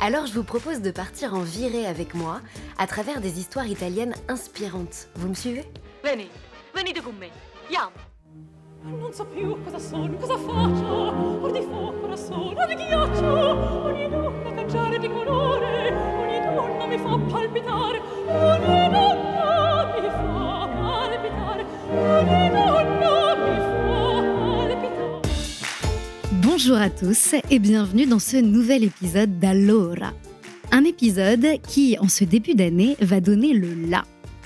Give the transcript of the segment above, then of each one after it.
Alors je vous propose de partir en virée avec moi à travers des histoires italiennes inspirantes. Vous me suivez Vieni, venite con me. Andiamo. Non so più cosa sono, cosa faccio. Or di fuoco da solo, di ghiaccio. Ogni donna cangiare di colore. Ogni donna mi fa palpitare. Ogni donna mi fa palpitare. Ogni donna Bonjour à tous et bienvenue dans ce nouvel épisode d'Allora. Un épisode qui, en ce début d'année, va donner le La.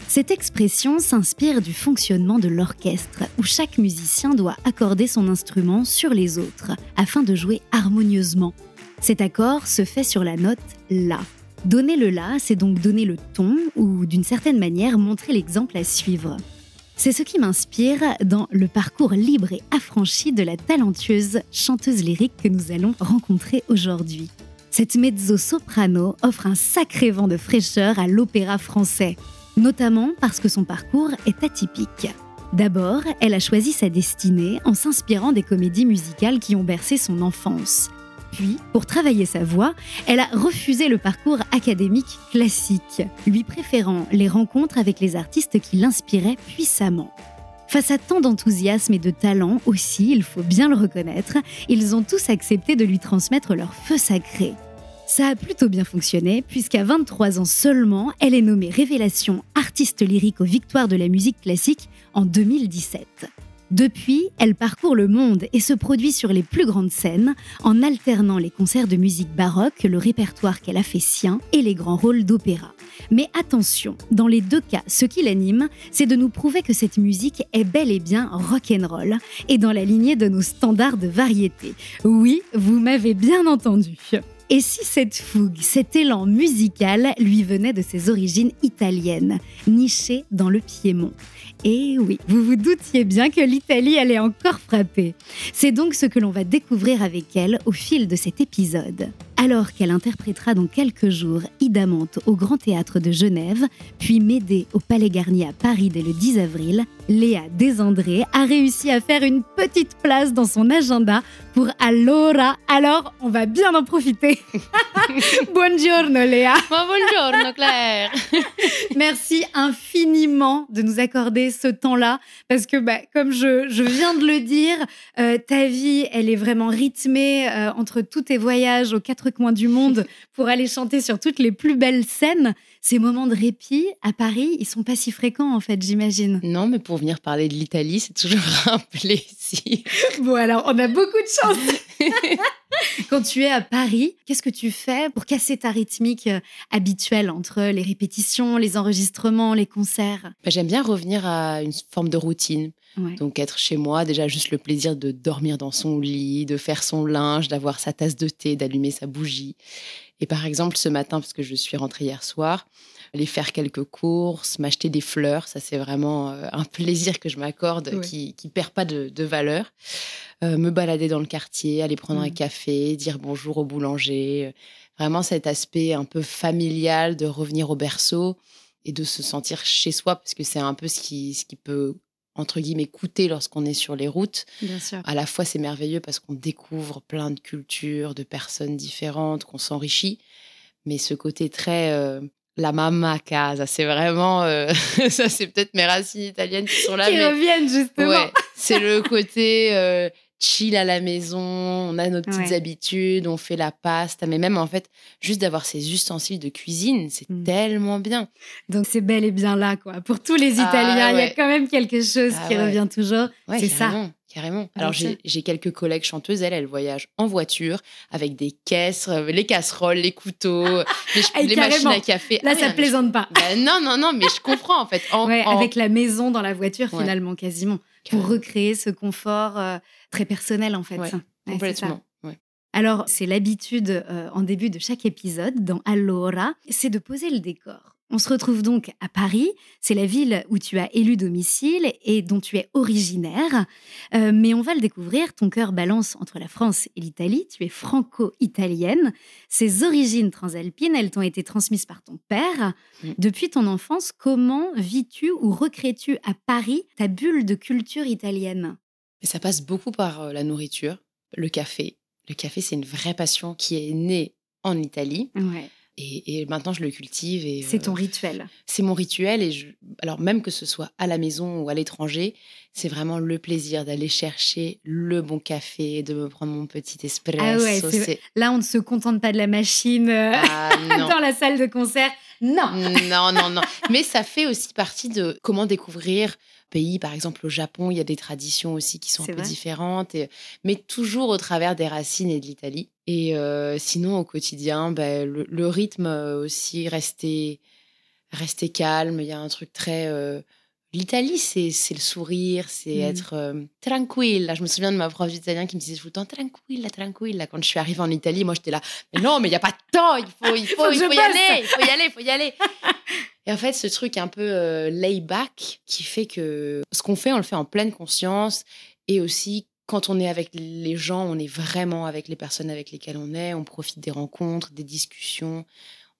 Cette expression s'inspire du fonctionnement de l'orchestre, où chaque musicien doit accorder son instrument sur les autres afin de jouer harmonieusement. Cet accord se fait sur la note La. Donner le La, c'est donc donner le ton ou d'une certaine manière montrer l'exemple à suivre. C'est ce qui m'inspire dans le parcours libre et affranchi de la talentueuse chanteuse lyrique que nous allons rencontrer aujourd'hui. Cette mezzo-soprano offre un sacré vent de fraîcheur à l'opéra français, notamment parce que son parcours est atypique. D'abord, elle a choisi sa destinée en s'inspirant des comédies musicales qui ont bercé son enfance. Puis, pour travailler sa voix, elle a refusé le parcours académique classique, lui préférant les rencontres avec les artistes qui l'inspiraient puissamment. Face à tant d'enthousiasme et de talent aussi, il faut bien le reconnaître, ils ont tous accepté de lui transmettre leur feu sacré. Ça a plutôt bien fonctionné, puisqu'à 23 ans seulement, elle est nommée Révélation artiste lyrique aux Victoires de la musique classique en 2017. Depuis, elle parcourt le monde et se produit sur les plus grandes scènes en alternant les concerts de musique baroque, le répertoire qu'elle a fait sien et les grands rôles d'opéra. Mais attention, dans les deux cas, ce qui l'anime, c'est de nous prouver que cette musique est bel et bien rock'n'roll et dans la lignée de nos standards de variété. Oui, vous m'avez bien entendu. Et si cette fougue, cet élan musical lui venait de ses origines italiennes, nichées dans le Piémont? Et oui, vous vous doutiez bien que l'Italie allait encore frapper. C'est donc ce que l'on va découvrir avec elle au fil de cet épisode. Alors qu'elle interprétera dans quelques jours Idamante au Grand Théâtre de Genève, puis Médée au Palais Garnier à Paris dès le 10 avril, Léa Desandré a réussi à faire une petite place dans son agenda pour Allora. Alors, on va bien en profiter. Buongiorno Léa. buongiorno Claire! Merci infiniment de nous accorder ce temps-là parce que, bah, comme je, viens de le dire, euh, ta vie, elle est vraiment rythmée euh, entre tous tes voyages aux quatre coins du monde pour aller chanter sur toutes les plus belles scènes. Ces moments de répit à Paris, ils sont pas si fréquents en fait, j'imagine. Non, mais pour venir parler de l'Italie, c'est toujours un plaisir. Bon, alors, on a beaucoup de chance. Quand tu es à Paris, qu'est-ce que tu fais pour casser ta rythmique euh, habituelle entre les répétitions, les enregistrements, les concerts? Bah, J'aime bien revenir à une forme de routine. Ouais. Donc être chez moi, déjà juste le plaisir de dormir dans son lit, de faire son linge, d'avoir sa tasse de thé, d'allumer sa bougie. Et par exemple, ce matin, parce que je suis rentrée hier soir, aller faire quelques courses, m'acheter des fleurs, ça c'est vraiment euh, un plaisir que je m'accorde Ouais. qui qui perd pas de, de valeur. Euh, me balader dans le quartier, aller prendre un Mm. café, dire bonjour au boulanger. euh, Vraiment cet aspect un peu familial de revenir au berceau et de se sentir chez soi, parce que c'est un peu ce qui, ce qui peut, entre guillemets, coûter lorsqu'on est sur les routes. Bien sûr. À la fois, c'est merveilleux parce qu'on découvre plein de cultures, de personnes différentes, qu'on s'enrichit. Mais ce côté très euh, la mamma casa, c'est vraiment. euh, ça, c'est peut-être mes racines italiennes qui sont là. Qui mais- reviennent justement. Ouais, c'est le côté euh, chill à la maison, on a nos petites Ouais. habitudes, on fait la pasta, mais même en fait, juste d'avoir ces ustensiles de cuisine, c'est Mm. tellement bien. Donc c'est bel et bien là, quoi. Pour tous les Ah, Italiens, il y a quand même quelque chose Ah, qui ouais. revient toujours. Ouais, c'est ça. carrément, Carrément. Alors, j'ai quelques collègues chanteuses, elles, elles voyagent en voiture avec des caisses, euh, les casseroles, les couteaux, les, les machines à café. Là, Ah, ça mais- plaisante pas. Bah, non, non, non, mais je comprends en fait. En- avec la maison dans la voiture, finalement, quasiment. Pour recréer ce confort euh, très personnel, en fait. Ouais, Ouais. Complètement. ouais. Alors, c'est l'habitude euh, en début de chaque épisode dans Allora, c'est de poser le décor. On se retrouve donc à Paris, c'est la ville où tu as élu domicile et dont tu es originaire. Euh, mais on va le découvrir, ton cœur balance entre la France et l'Italie, tu es franco-italienne. Ces origines transalpines, elles t'ont été transmises par ton père. Depuis ton enfance, comment vis-tu ou recrées-tu à Paris ta bulle de culture italienne? Et ça passe beaucoup par euh, la nourriture, le café. Le café, c'est une vraie passion qui est née en Italie. Ouais. Et, et maintenant, je le cultive. et C'est ton euh, rituel. C'est mon rituel. Et je, alors, même que ce soit à la maison ou à l'étranger, c'est vraiment le plaisir d'aller chercher le bon café, de me prendre mon petit espresso. Ah ouais, c'est- Là, on ne se contente pas de la machine euh, Ah, dans la salle de concert. Non. non, non, non. Mais ça fait aussi partie de comment découvrir pays. Par exemple, au Japon, il y a des traditions aussi qui sont un peu vrai. différentes, et- mais toujours au travers des racines et de l'Italie. Et euh, sinon, au quotidien, le, le rythme euh, aussi, rester, rester calme. Il y a un truc très. euh, L'Italie, c'est c'est le sourire, c'est Mhm. être euh, tranquille. Je me souviens de ma prof d'italien qui me disait tout le temps tranquille, tranquille. Quand je suis arrivée en Italie, moi j'étais là, mais non, mais il n'y a pas de temps, il faut, il faut, il faut y aller, il faut y aller, il faut y aller. Et en fait, ce truc un peu euh, lay back qui fait que ce qu'on fait, on le fait en pleine conscience. Et aussi, quand on est avec les gens, on est vraiment avec les personnes avec lesquelles on est. On profite des rencontres, des discussions.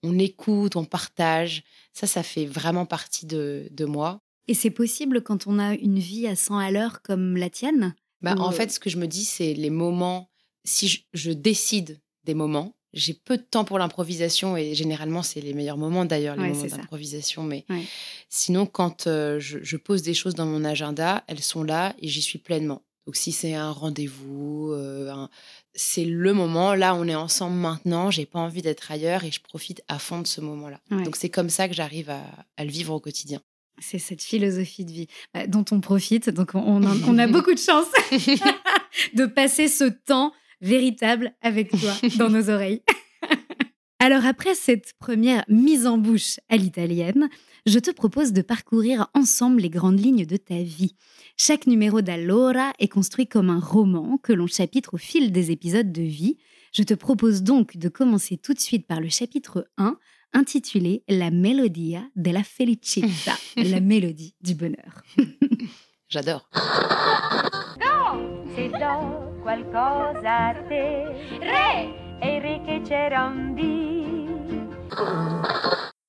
On écoute, on partage. Ça, ça fait vraiment partie de, de moi. Et c'est possible quand on a une vie à 100 à l'heure comme la tienne Bah, Ou, En euh, fait, ce que je me dis, c'est les moments. Si je, je décide des moments, j'ai peu de temps pour l'improvisation et généralement, c'est les meilleurs moments d'ailleurs, les Ouais, moments d'improvisation. Mais Ouais. sinon, quand euh, je, je pose des choses dans mon agenda, elles sont là et j'y suis pleinement. Donc, si c'est un rendez-vous, euh, un- c'est le moment. Là, on est ensemble maintenant. J'ai pas envie d'être ailleurs et je profite à fond de ce moment-là. Ouais. Donc, c'est comme ça que j'arrive à, à le vivre au quotidien. C'est cette philosophie de vie bah, dont on profite. Donc, on, on a, on a beaucoup de chance de passer ce temps véritable avec toi dans nos oreilles. Alors, après cette première mise en bouche à l'italienne, je te propose de parcourir ensemble les grandes lignes de ta vie. Chaque numéro d'Allora est construit comme un roman que l'on chapitre au fil des épisodes de vie. Je te propose donc de commencer tout de suite par le chapitre 1, intitulé La melodia della felicità, la mélodie du bonheur. J'adore.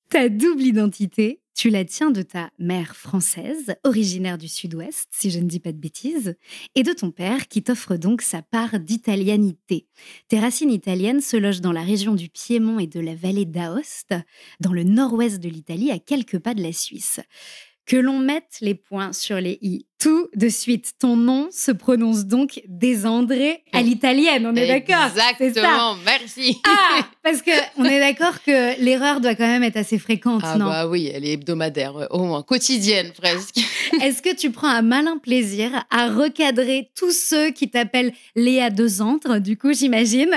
Ta double identité, tu la tiens de ta mère française, originaire du sud-ouest, si je ne dis pas de bêtises, et de ton père qui t'offre donc sa part d'italianité. Tes racines italiennes se logent dans la région du Piémont et de la vallée d'Aoste, dans le nord-ouest de l'Italie, à quelques pas de la Suisse. Que l'on mette les points sur les i. Tout de suite, ton nom se prononce donc désandré à l'italienne, on est d'accord Exactement, merci. ah, parce que on est d'accord que l'erreur doit quand même être assez fréquente, Ah non? bah oui, elle est hebdomadaire, ouais, au moins quotidienne presque. Est-ce que tu prends un malin plaisir à recadrer tous ceux qui t'appellent Léa Desantre, du coup, j'imagine?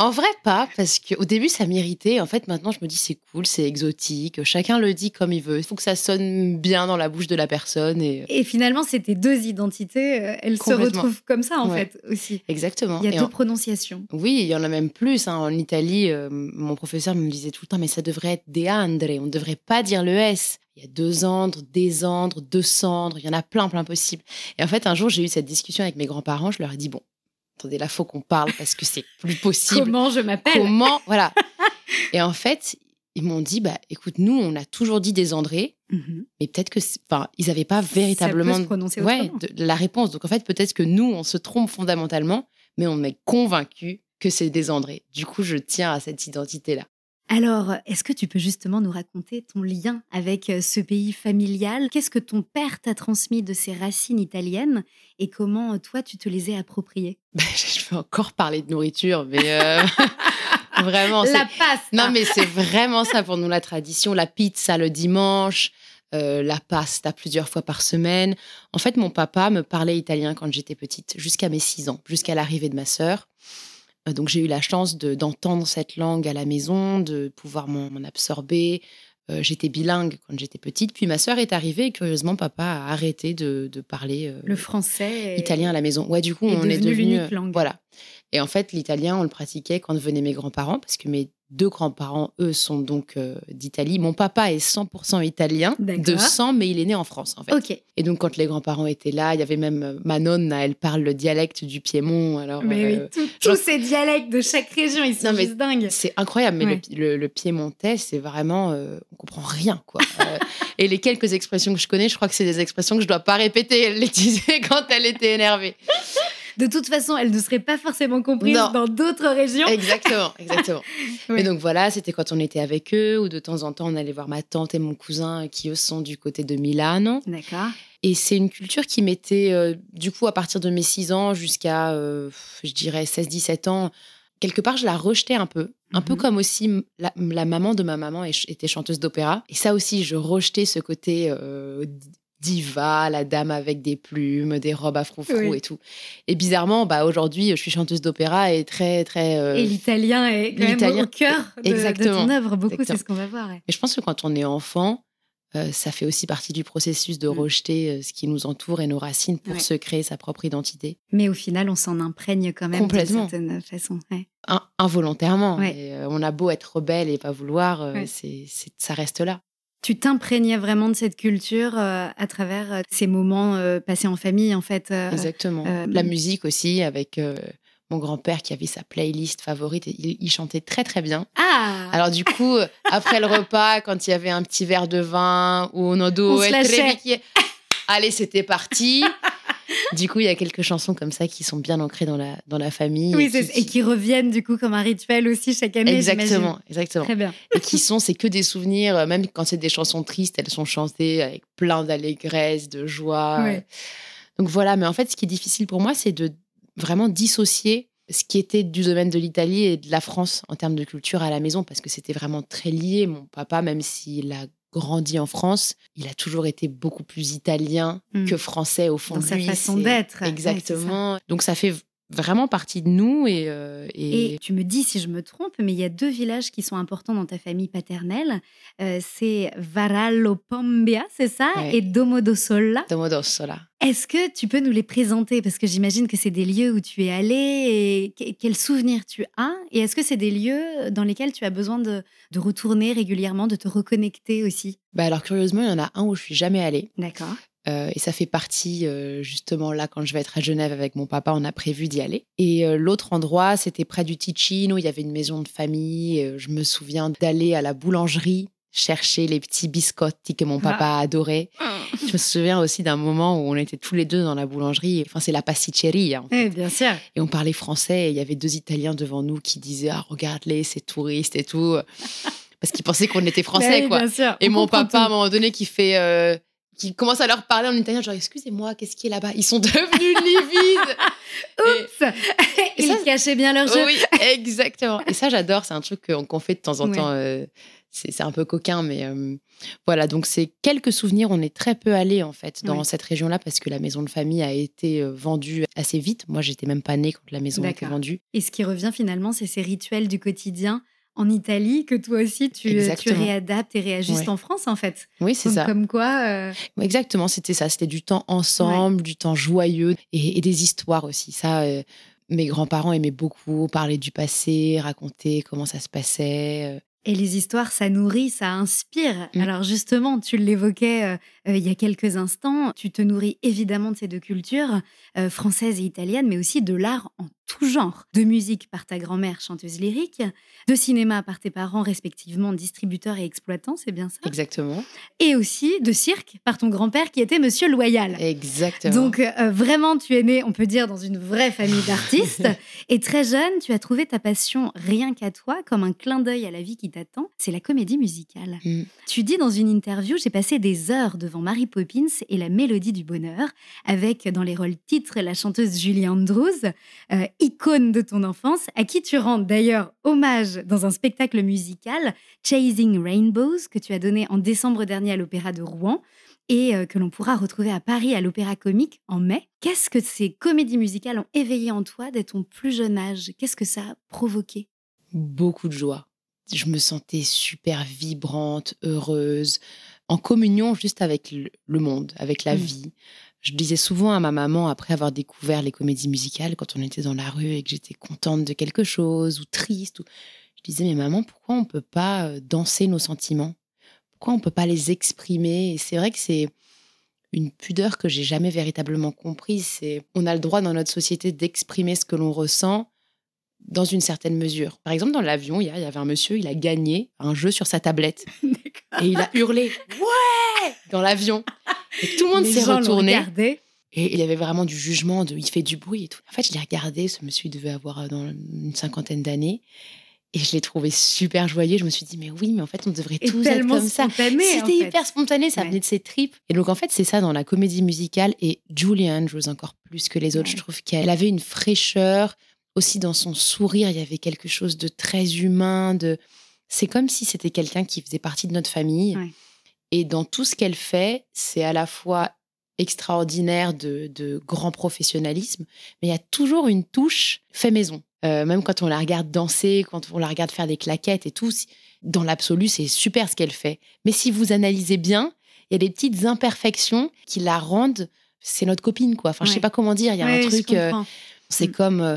En vrai pas, parce qu'au début ça m'irritait. En fait maintenant je me dis c'est cool, c'est exotique, chacun le dit comme il veut. Il faut que ça sonne bien dans la bouche de la personne et Et finalement, c'est tes deux identités, euh, elles se retrouvent comme ça, en Ouais. fait, aussi. exactement. Il y a Et deux en- prononciations. Oui, il y en a même plus. hein. En Italie, euh, mon professeur me disait tout le temps, mais ça devrait être des Andre, on ne devrait pas dire le S. Il y a deux andres, des andres, deux cendres, il y en a plein, plein possible. Et en fait, un jour, j'ai eu cette discussion avec mes grands-parents, je leur ai dit, bon, attendez, là, faut qu'on parle parce que c'est plus possible. Comment je m'appelle? Comment Voilà. Et en fait, ils m'ont dit, bah, écoute, nous, on a toujours dit des Andrés, Mhm. mais peut-être que, enfin, ils n'avaient pas véritablement ouais, de- la réponse. Donc en fait, peut-être que nous, on se trompe fondamentalement, mais on est convaincu que c'est des Andrés. Du coup, je tiens à cette identité-là. Alors, est-ce que tu peux justement nous raconter ton lien avec euh, ce pays familial? Qu'est-ce que ton père t'a transmis de ses racines italiennes et comment euh, toi tu te les as appropriées? Bah, je vais encore parler de nourriture, mais euh, vraiment, La pasta Non, mais c'est vraiment ça pour nous, la tradition. La pizza le dimanche, euh, la pasta plusieurs fois par semaine. En fait, mon papa me parlait italien quand j'étais petite, jusqu'à mes six ans, jusqu'à l'arrivée de ma sœur. Euh, Donc, j'ai eu la chance de- d'entendre cette langue à la maison, de pouvoir m'en absorber. Euh, j'étais bilingue quand j'étais petite. Puis ma sœur est arrivée et curieusement, papa a arrêté de, de parler euh, Le français. italien à la maison. Ouais, du coup, est on est devenu l'unique langue. Voilà. Et en fait, l'italien, on le pratiquait quand venaient mes grands-parents, parce que mes deux grands-parents, eux, sont donc euh, d'Italie. Mon papa est 100% italien, de sang, mais il est né en France, en fait. Et donc, quand les grands-parents étaient là, il y avait même euh, ma nonna, elle parle le dialecte du Piémont. Alors, Mais euh, oui, tout- genre- tous ces dialectes de chaque région, ils sont Non, juste dingues. c'est incroyable, mais Ouais. le, le, le piémontais, c'est vraiment. euh, on comprend rien, quoi. Euh, et les quelques expressions que je connais, je crois que c'est des expressions que je dois pas répéter. Elle les disait quand elle était énervée. De toute façon, elle ne serait pas forcément comprise Non. dans d'autres régions. Exactement, exactement. Mais donc voilà, c'était quand on était avec eux, ou de temps en temps, on allait voir ma tante et mon cousin, qui eux sont du côté de Milano. D'accord. Et c'est une culture qui m'était, euh, du coup, à partir de mes 6 ans jusqu'à, euh, je dirais, 16-17 ans, quelque part, je la rejetais un peu. Un peu Mhm. comme aussi la, la maman de ma maman était chanteuse d'opéra. Et ça aussi, je rejetais ce côté euh, diva, la dame avec des plumes, des robes à froufrou Oui. et tout. Et bizarrement, bah, aujourd'hui, je suis chanteuse d'opéra et très, très... euh, Et l'italien est quand même au cœur de, ton œuvre. Beaucoup, c'est ce qu'on va voir. ouais. Je pense que quand on est enfant, euh, ça fait aussi partie du processus de Mm. rejeter euh, ce qui nous entoure et nos racines pour Ouais. se créer sa propre identité. Mais au final, on s'en imprègne quand même d'une certaine façon. ouais. In- involontairement. Ouais. Et, euh, on a beau être rebelle et pas vouloir, ça reste là. Tu t'imprégnais vraiment de cette culture euh, à travers euh, ces moments euh, passés en famille, en fait. euh, Exactement. La musique aussi, avec mon grand-père qui avait sa playlist favorite. Et il, il chantait très très bien. Ah Alors du coup, après le repas, quand il y avait un petit verre de vin ou un On odo se très vite, allez, c'était parti. du coup, il y a quelques chansons comme ça qui sont bien ancrées dans la, dans la famille. Oui, et c'est- qui- et qui reviennent du coup comme un rituel aussi chaque année. Exactement, exactement. Très bien. et qui sont, c'est que des souvenirs, euh, même quand c'est des chansons tristes, elles sont chantées avec plein d'allégresse, de joie. Donc voilà, mais en fait, ce qui est difficile pour moi, c'est de vraiment dissocier ce qui était du domaine de l'Italie et de la France en termes de culture à la maison, parce que c'était vraiment très lié. Mon papa, même s'il a grandi en France, il a toujours été beaucoup plus italien Mm. que français au fond Dans de sa lui. façon d'être. Ouais, Exactement. Donc ça fait vraiment partie de nous et, euh, et- Et tu me dis si je me trompe, mais il y a deux villages qui sont importants dans ta famille paternelle. Euh, c'est Varallo Pombia, c'est ça Ouais. Et Domodossola. Domodossola. Est-ce que tu peux nous les présenter? Parce que j'imagine que c'est des lieux où tu es allé et que- quels souvenirs tu as? Et est-ce que c'est des lieux dans lesquels tu as besoin de, de retourner régulièrement, de te reconnecter aussi? Bah alors curieusement, il y en a un où je suis jamais allée. D'accord. Euh, et ça fait partie, euh, justement, là, quand je vais être à Genève avec mon papa, on a prévu d'y aller. Et euh, l'autre endroit, c'était près du Ticino, il y avait une maison de famille. Je me souviens d'aller à la boulangerie chercher les petits biscotti que mon papa adorait. Je me souviens aussi d'un moment où on était tous les deux dans la boulangerie. Enfin, c'est la pasticceria. en fait. Eh, bien sûr. Et on parlait français et il y avait deux Italiens devant nous qui disaient Ah, regarde-les, c'est touriste et tout. Parce qu'ils pensaient qu'on était français, oui, quoi. Bien sûr. Et On mon papa, à un moment donné, qui fait. Qui commence à leur parler en italien, genre, excusez-moi, qu'est-ce qui est là-bas? Ils sont devenus livides. Oups et Ils ça- cachaient bien leur jeu. oui, exactement. Et ça, j'adore. C'est un truc qu'on fait de temps en Ouais. temps. euh, c'est un peu coquin, mais euh, voilà. Donc, c'est quelques souvenirs. On est très peu allé, en fait, dans Ouais. cette région-là, parce que la maison de famille a été euh, vendue assez vite. Moi, j'étais même pas née quand la maison a été vendue. Et ce qui revient finalement, c'est ces rituels du quotidien en Italie que toi aussi tu, réadaptes et réajustes Ouais. en France en fait. Oui, c'est ça. Comme quoi, euh, Exactement, c'était ça. C'était du temps ensemble, du temps joyeux et, et des histoires aussi. Ça, euh, mes grands-parents aimaient beaucoup parler du passé, raconter comment ça se passait. euh. et les histoires, ça nourrit, ça inspire. Mm. Alors justement, tu l'évoquais il y a quelques instants, tu te nourris évidemment de ces deux cultures, euh, française et italienne, mais aussi de l'art en tout genre. De musique par ta grand-mère, chanteuse lyrique, de cinéma par tes parents, respectivement distributeurs et exploitants, c'est bien ça? Exactement. Et aussi de cirque par ton grand-père qui était Monsieur Loyal. Exactement. Donc euh, vraiment, tu es né, on peut dire, dans une vraie famille d'artistes. et très jeune, tu as trouvé ta passion rien qu'à toi, comme un clin d'œil à la vie qui t'attend. C'est la comédie musicale. Mm. Tu dis dans une interview, j'ai passé des heures devant Mary Poppins et la Mélodie du Bonheur, avec dans les rôles titres la chanteuse Julie Andrews, euh, icône de ton enfance, à qui tu rends d'ailleurs hommage dans un spectacle musical, Chasing Rainbows, que tu as donné en décembre dernier à l'Opéra de Rouen et euh, que l'on pourra retrouver à Paris à l'Opéra Comique en mai. Qu'est-ce que ces comédies musicales ont éveillé en toi dès ton plus jeune âge? Qu'est-ce que ça a provoqué? Beaucoup de joie. je me sentais super vibrante, heureuse, en communion juste avec le monde, avec la Mm. vie. Je disais souvent à ma maman, après avoir découvert les comédies musicales, quand on était dans la rue et que j'étais contente de quelque chose ou triste, ou... je disais, mais maman, pourquoi on peut pas euh, danser nos sentiments? Pourquoi on peut pas les exprimer? Et c'est vrai que c'est une pudeur que j'ai jamais véritablement comprise. C'est on a le droit dans notre société d'exprimer ce que l'on ressent dans une certaine mesure. Par exemple, dans l'avion, il y, avait un monsieur, il a gagné un jeu sur sa tablette et il a hurlé ouais dans l'avion. Et tout le monde s'est retourné. Et il y avait vraiment du jugement, de, il fait du bruit et tout. En fait, je l'ai regardé, ce monsieur devait avoir euh, dans une cinquantaine d'années. Et je l'ai trouvé super joyeux. Je me suis dit, mais oui, mais en fait, on devrait Et tous être comme ça. spontané, en C'était fait. hyper spontané, ça Ouais. venait de ses tripes. Et donc, en fait, c'est ça dans la comédie musicale. Et Julianne, j'ose encore plus que les autres. Ouais. Je trouve qu'elle avait une fraîcheur. Aussi, dans son sourire, il y avait quelque chose de très humain. De... C'est comme si c'était quelqu'un qui faisait partie de notre famille. Ouais. Et dans tout ce qu'elle fait, c'est à la fois extraordinaire de, de grand professionnalisme, mais il y a toujours une touche fait maison. Euh, même quand on la regarde danser, quand on la regarde faire des claquettes et tout, dans l'absolu, c'est super ce qu'elle fait. Mais si vous analysez bien, il y a des petites imperfections qui la rendent. C'est notre copine, quoi. Enfin, je sais Ouais. pas comment dire. Il y a Ouais, un truc. euh, c'est Mm. comme euh,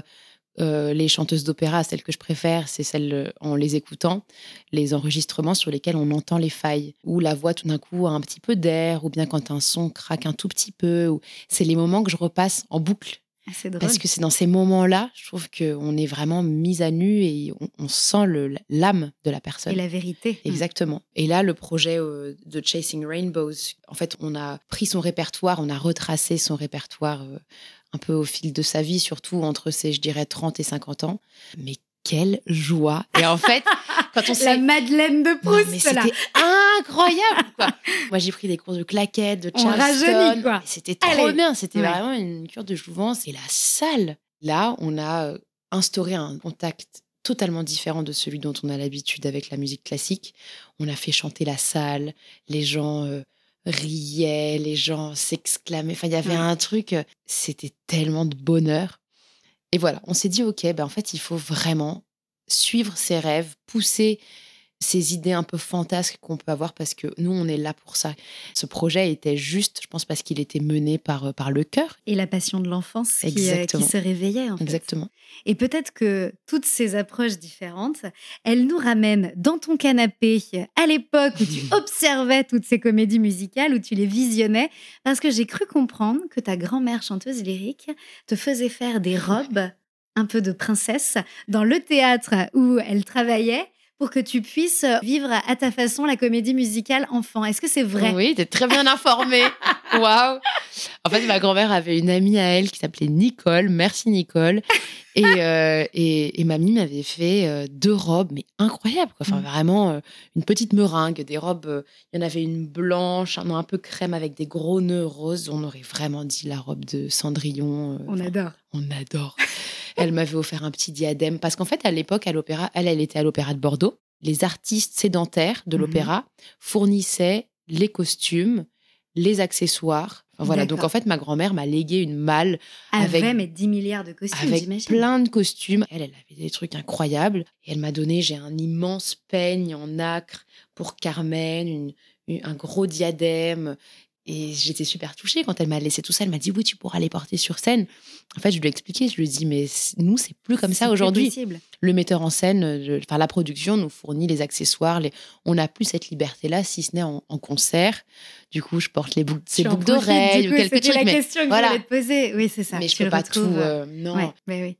euh, les chanteuses d'opéra, celles que je préfère, c'est celles euh, en les écoutant, les enregistrements sur lesquels on entend les failles, où la voix tout d'un coup a un petit peu d'air, ou bien quand un son craque un tout petit peu. ou- C'est les moments que je repasse en boucle. Ah, drôle. Parce que c'est dans ces moments-là, je trouve qu'on est vraiment mis à nu et on, on sent le- l'âme de la personne. Et la vérité. Exactement. Et là, le projet euh, de Chasing Rainbows, en fait, on a pris son répertoire, on a retracé son répertoire euh, un peu au fil de sa vie, surtout entre ses, je dirais, 30 et 50 ans. Mais quelle joie Et en fait, quand on La. Madeleine de Non, Proust, mais là. c'était incroyable, quoi. Moi, j'ai pris des cours de claquettes, de On Charleston. quoi. C'était trop Allez. bien. C'était Ouais. vraiment une cure de jouvence. Et la salle, là, on a euh, instauré un contact totalement différent de celui dont on a l'habitude avec la musique classique. On a fait chanter la salle, les gens euh, riaient, les gens s'exclamaient. Enfin, il y avait Ouais. un truc, euh, c'était tellement de bonheur. Et voilà, on s'est dit, OK, ben, en fait, il faut vraiment suivre ses rêves, pousser ces idées un peu fantasques qu'on peut avoir parce que nous, on est là pour ça. Ce projet était juste, je pense, parce qu'il était mené par, euh, par le cœur. Et la passion de l'enfance qui, euh, qui se réveillait, en fait. Exactement. Et peut-être que toutes ces approches différentes, elles nous ramènent dans ton canapé à l'époque où tu observais toutes ces comédies musicales, où tu les visionnais, parce que j'ai cru comprendre que ta grand-mère chanteuse lyrique te faisait faire des robes un peu de princesse dans le théâtre où elle travaillait pour que tu puisses vivre à ta façon la comédie musicale enfant. Est-ce que c'est vrai? Oui, t'es très bien informée. Waouh. En fait, ma grand-mère avait une amie à elle qui s'appelait Nicole. Merci Nicole. Et, euh, et, et mamie m'avait fait euh, deux robes, mais incroyables. Quoi. Enfin, Mm. vraiment euh, une petite meringue, des robes. euh, Il y en avait une blanche, un, un peu crème avec des gros nœuds roses. On aurait vraiment dit la robe de Cendrillon. euh, On adore. on adore. Elle m'avait offert un petit diadème parce qu'en fait, à l'époque, à l'opéra, elle, elle était à l'opéra de Bordeaux. Les artistes sédentaires de Mhm. l'opéra fournissaient les costumes, les accessoires. Enfin, voilà. Donc en fait, ma grand-mère m'a légué une malle Avec Avec- mais 10 milliards de costumes, avec plein de costumes. Elle, elle avait des trucs incroyables. Et elle m'a donné, j'ai un immense peigne en acre pour Carmen, une- un gros diadème. Et j'étais super touchée quand elle m'a laissé tout ça. Elle m'a dit oui, tu pourras les porter sur scène. En fait, je lui ai expliqué. Je lui ai dit mais nous, c'est plus comme ça aujourd'hui. Le metteur en scène, euh, enfin la production nous fournit les accessoires. Les... On n'a plus cette liberté-là, si ce n'est en, en concert. Du coup, je porte les boucles, ces boucles d'oreilles ou quelques c'était trucs. la mais question que voilà. je voulais te poser. Oui, c'est ça. mais je tu peux pas tout. retrouves, euh, non. Ouais, ouais, ouais.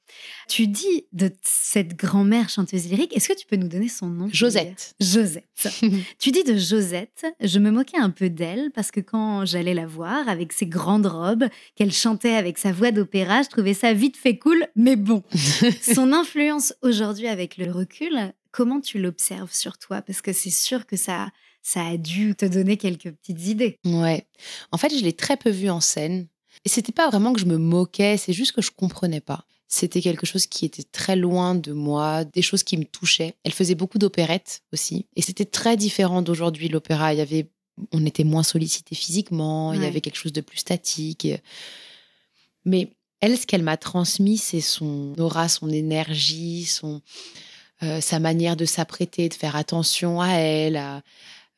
Tu dis de cette grand-mère chanteuse lyrique, est-ce que tu peux nous donner son nom Josette. Josette. tu dis de Josette, je me moquais un peu d'elle parce que quand j'allais la voir avec ses grandes robes, qu'elle chantait avec sa voix d'opéra, je trouvais ça vite fait cool, mais bon. Son influence aujourd'hui avec le recul, comment tu l'observes sur toi? Parce que c'est sûr que ça, ça a dû te donner quelques petites idées. Ouais. En fait, je l'ai très peu vue en scène. Et c'était pas vraiment que je me moquais, c'est juste que je comprenais pas. C'était quelque chose qui était très loin de moi, des choses qui me touchaient. Elle faisait beaucoup d'opérettes aussi. Et c'était très différent d'aujourd'hui, l'opéra. Il y avait, on était moins sollicité physiquement, il y avait quelque chose de plus statique. Mais elle, ce qu'elle m'a transmis, c'est son aura, son énergie, son, euh, sa manière de s'apprêter, de faire attention à elle. à-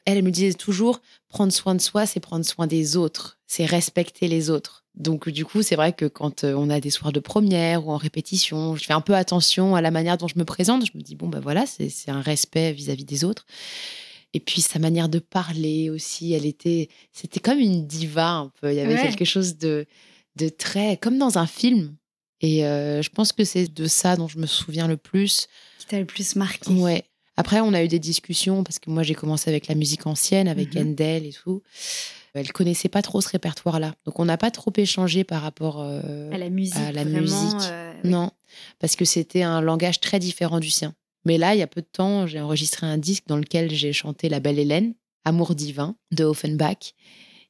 Elle, elle me disait toujours, prendre soin de soi, c'est prendre soin des autres, c'est respecter les autres. Donc du coup, c'est vrai que quand euh, on a des soirs de première ou en répétition, je fais un peu attention à la manière dont je me présente. Je me dis, bon, ben voilà, c'est un respect vis-à-vis des autres. Et puis sa manière de parler aussi, elle était, c'était comme une diva un peu. Il y avait Ouais. quelque chose de, de très, comme dans un film. Et euh, je pense que c'est de ça dont je me souviens le plus. Qui t'a le plus marqué Ouais. Après, on a eu des discussions parce que moi, j'ai commencé avec la musique ancienne, avec Mhm. Handel et tout. Elle connaissait pas trop ce répertoire-là. Donc, on n'a pas trop échangé par rapport euh, À la musique, à la vraiment, musique. euh, Non, parce que c'était un langage très différent du sien. Mais là, il y a peu de temps, j'ai enregistré un disque dans lequel j'ai chanté La Belle Hélène, Amour divin, de Offenbach.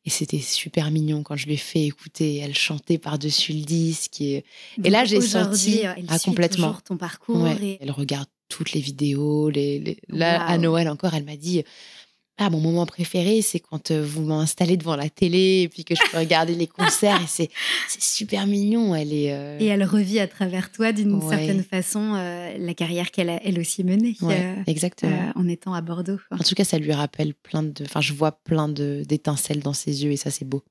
Et c'était super mignon quand je lui ai fait écouter. Elle chantait par-dessus le disque. Et, là, j'ai senti elle ah, suit complètement. ton parcours. Ouais. et- Elle regarde toutes les vidéos. Les, les- Là, à. Noël encore, elle m'a dit Ah, mon moment préféré, c'est quand euh, vous m'installez devant la télé et puis que je peux regarder les concerts. Et c'est c'est super mignon. Elle est. euh, Et elle revit à travers toi, d'une Ouais. certaine façon, euh, la carrière qu'elle a elle aussi menée ouais, euh, exactement. en étant à Bordeaux. quoi. En tout cas, ça lui rappelle plein de. Enfin, je vois plein de d'étincelles dans ses yeux et ça, c'est beau.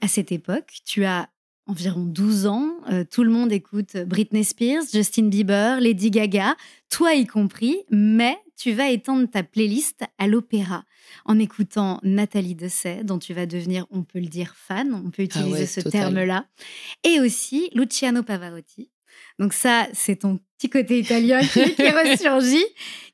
À cette époque, tu as environ 12 ans, euh, tout le monde écoute Britney Spears, Justin Bieber, Lady Gaga, toi y compris, mais tu vas étendre ta playlist à l'opéra en écoutant Nathalie Dessay, dont tu vas devenir, on peut le dire, fan, on peut utiliser Ah ouais, ce terme-là, et aussi Luciano Pavarotti. Donc ça, c'est ton petit côté italien qui, qui ressurgit.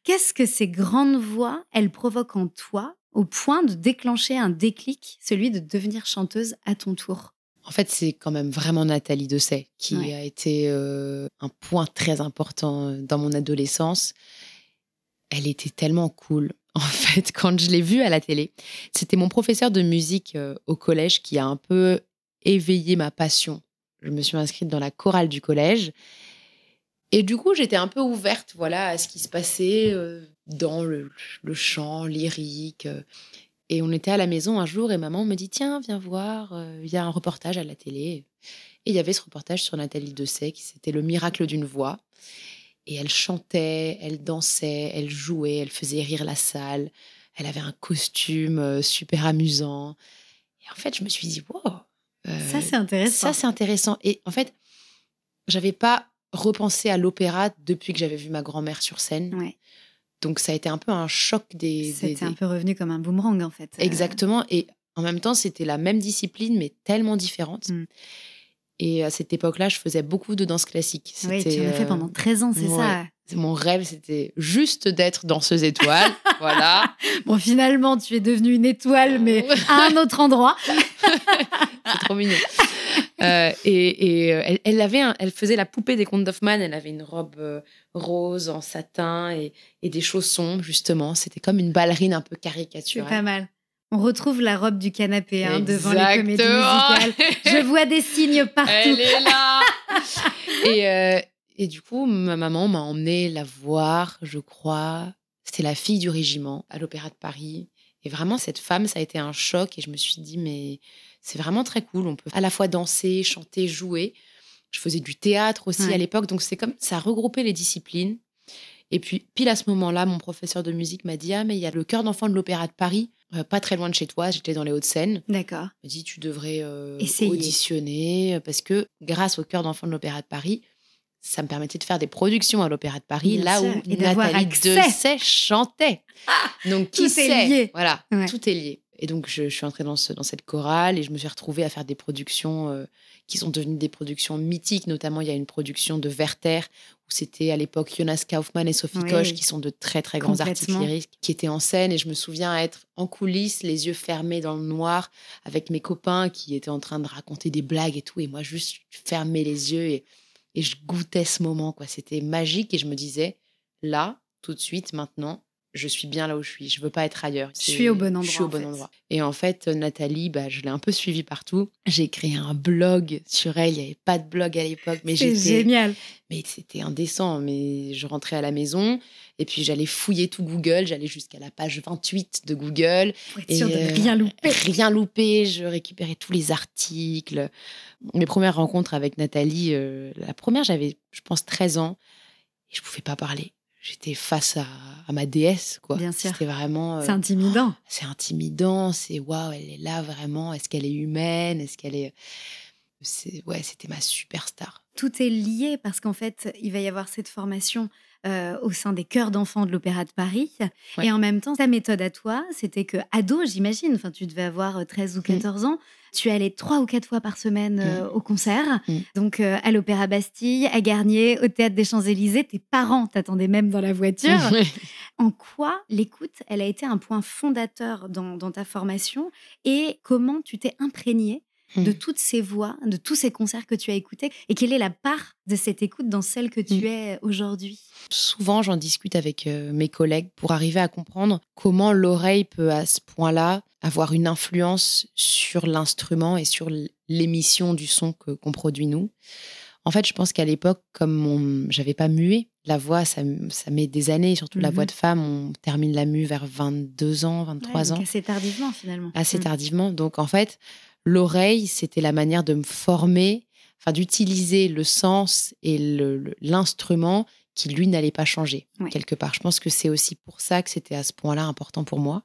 Qu'est-ce que ces grandes voix, elles provoquent en toi au point de déclencher un déclic, celui de devenir chanteuse à ton tour? En fait, c'est quand même vraiment Nathalie Dessay qui Ouais. a été euh, un point très important euh, dans mon adolescence. Elle était tellement cool. En fait, quand je l'ai vue à la télé, c'était mon professeur de musique euh, au collège qui a un peu éveillé ma passion. Je me suis inscrite dans la chorale du collège. Et du coup, j'étais un peu ouverte voilà, à ce qui se passait euh, dans le, le chant lyrique. Et on était à la maison un jour et maman me dit Tiens, viens voir, euh, il y a un reportage à la télé. Et il y avait ce reportage sur Nathalie Dessay qui c'était Le miracle d'une voix. Et elle chantait, elle dansait, elle jouait, elle faisait rire la salle. Elle avait un costume euh, super amusant. Et en fait, je me suis dit Wow euh, Ça, c'est intéressant. ça, c'est intéressant. Et en fait, j'avais pas repensé à l'opéra depuis que j'avais vu ma grand-mère sur scène. Ouais. Donc, ça a été un peu un choc des. des- C'était un des- peu revenu comme un boomerang, en fait. Exactement. Et en même temps, c'était la même discipline, mais tellement différente. Mm. Et à cette époque-là, je faisais beaucoup de danse classique. Oui, tu en as fait euh, pendant 13 ans, c'est ouais. ça? Mon rêve, c'était juste d'être danseuse étoile. voilà. Bon, finalement, tu es devenue une étoile, mais à un autre endroit. C'est trop mignon. Euh, et et, euh, elle, elle avait un- elle faisait la poupée des contes d'Hoffmann. Elle avait une robe euh, rose en satin et, et des chaussons, justement. C'était comme une ballerine un peu C'est caricaturale. pas mal. On retrouve la robe du canapé hein, devant les comédies musicales. Je vois des signes partout. Elle est là. et, euh, et du coup, ma maman m'a emmenée la voir, je crois. C'était la fille du régiment à l'Opéra de Paris. Et vraiment, cette femme, ça a été un choc. Et je me suis dit, mais c'est vraiment très cool. On peut à la fois danser, chanter, jouer. Je faisais du théâtre aussi Ouais. à l'époque. Donc, c'est comme ça a regroupé les disciplines. Et puis, pile à ce moment-là, mon professeur de musique m'a dit Ah, mais il y a le chœur d'enfants de l'Opéra de Paris, euh, pas très loin de chez toi. J'étais dans les Hauts-de-Seine. D'accord. Il m'a dit tu devrais euh, Essayer. auditionner euh, parce que grâce au cœur d'enfant de l'Opéra de Paris, ça me permettait de faire des productions à l'Opéra de Paris, Bien là sûr, où et Nathalie. Dessay chantait. Donc qui Tout est sait? lié. Voilà, Ouais. tout est lié. Et donc je, je suis entrée dans, ce, dans cette chorale et je me suis retrouvée à faire des productions euh, qui sont devenues des productions mythiques. Notamment, il y a une production de Werther où c'était à l'époque Jonas Kaufmann et Sophie Oui. Koch qui sont de très très grands artistes lyriques qui étaient en scène et je me souviens être en coulisses, les yeux fermés dans le noir avec mes copains qui étaient en train de raconter des blagues et tout et moi juste fermer les yeux et, et je goûtais ce moment quoi. C'était magique et je me disais là tout de suite maintenant je suis bien là où je suis. Je veux pas être ailleurs. Je suis au bon Je suis au endroit, bon fait. endroit. Et en fait, Nathalie, bah, je l'ai un peu suivie partout. J'ai créé un blog sur elle. Il n'y avait pas de blog à l'époque, mais j'étais, génial. mais c'était indécent. Mais je rentrais à la maison et puis j'allais fouiller tout Google. J'allais jusqu'à la page 28 de Google. Pour être Et, sûr de euh, rien louper. Rien loupé. Je récupérais tous les articles. Mes premières rencontres avec Nathalie, euh, la première, j'avais, je pense, 13 ans et je pouvais pas parler. J'étais face à, à ma déesse, quoi. Bien sûr. C'était vraiment. C'est euh, intimidant. c'est intimidant, c'est waouh, elle est là vraiment. Est-ce qu'elle est humaine Est-ce qu'elle est. C'est, ouais, c'était ma superstar. Tout est lié parce qu'en fait, il va y avoir cette formation euh, au sein des chœurs d'enfants de l'Opéra de Paris. Ouais. Et en même temps, ta méthode à toi, c'était que, ado, j'imagine, enfin, tu devais avoir euh, 13 ou 14 ans, tu allais trois ou quatre fois par semaine euh, au concert. Mm. Donc, euh, à l'Opéra Bastille, à Garnier, au Théâtre des Champs-Élysées. Tes parents t'attendaient même dans la voiture. En quoi l'écoute, elle a été un point fondateur dans, dans ta formation et comment tu t'es imprégné de Mm. toutes ces voix, de tous ces concerts que tu as écoutés et quelle est la part de cette écoute dans celle que tu Mm. es aujourd'hui? Souvent, j'en discute avec euh, mes collègues pour arriver à comprendre comment l'oreille peut à ce point-là avoir une influence sur l'instrument et sur l'émission du son que- qu'on produit nous. En fait, je pense qu'à l'époque, comme j'avais pas mué, la voix, ça, ça met des années, surtout la voix de femme, on termine la mue vers 22 ans, 23 Ouais, donc ans. assez tardivement finalement. assez Mm. tardivement. Donc en fait, l'oreille, c'était la manière de me former, enfin d'utiliser le sens et l'instrument qui lui n'allait pas changer Ouais. quelque part. Je pense que c'est aussi pour ça que c'était à ce point-là important pour moi.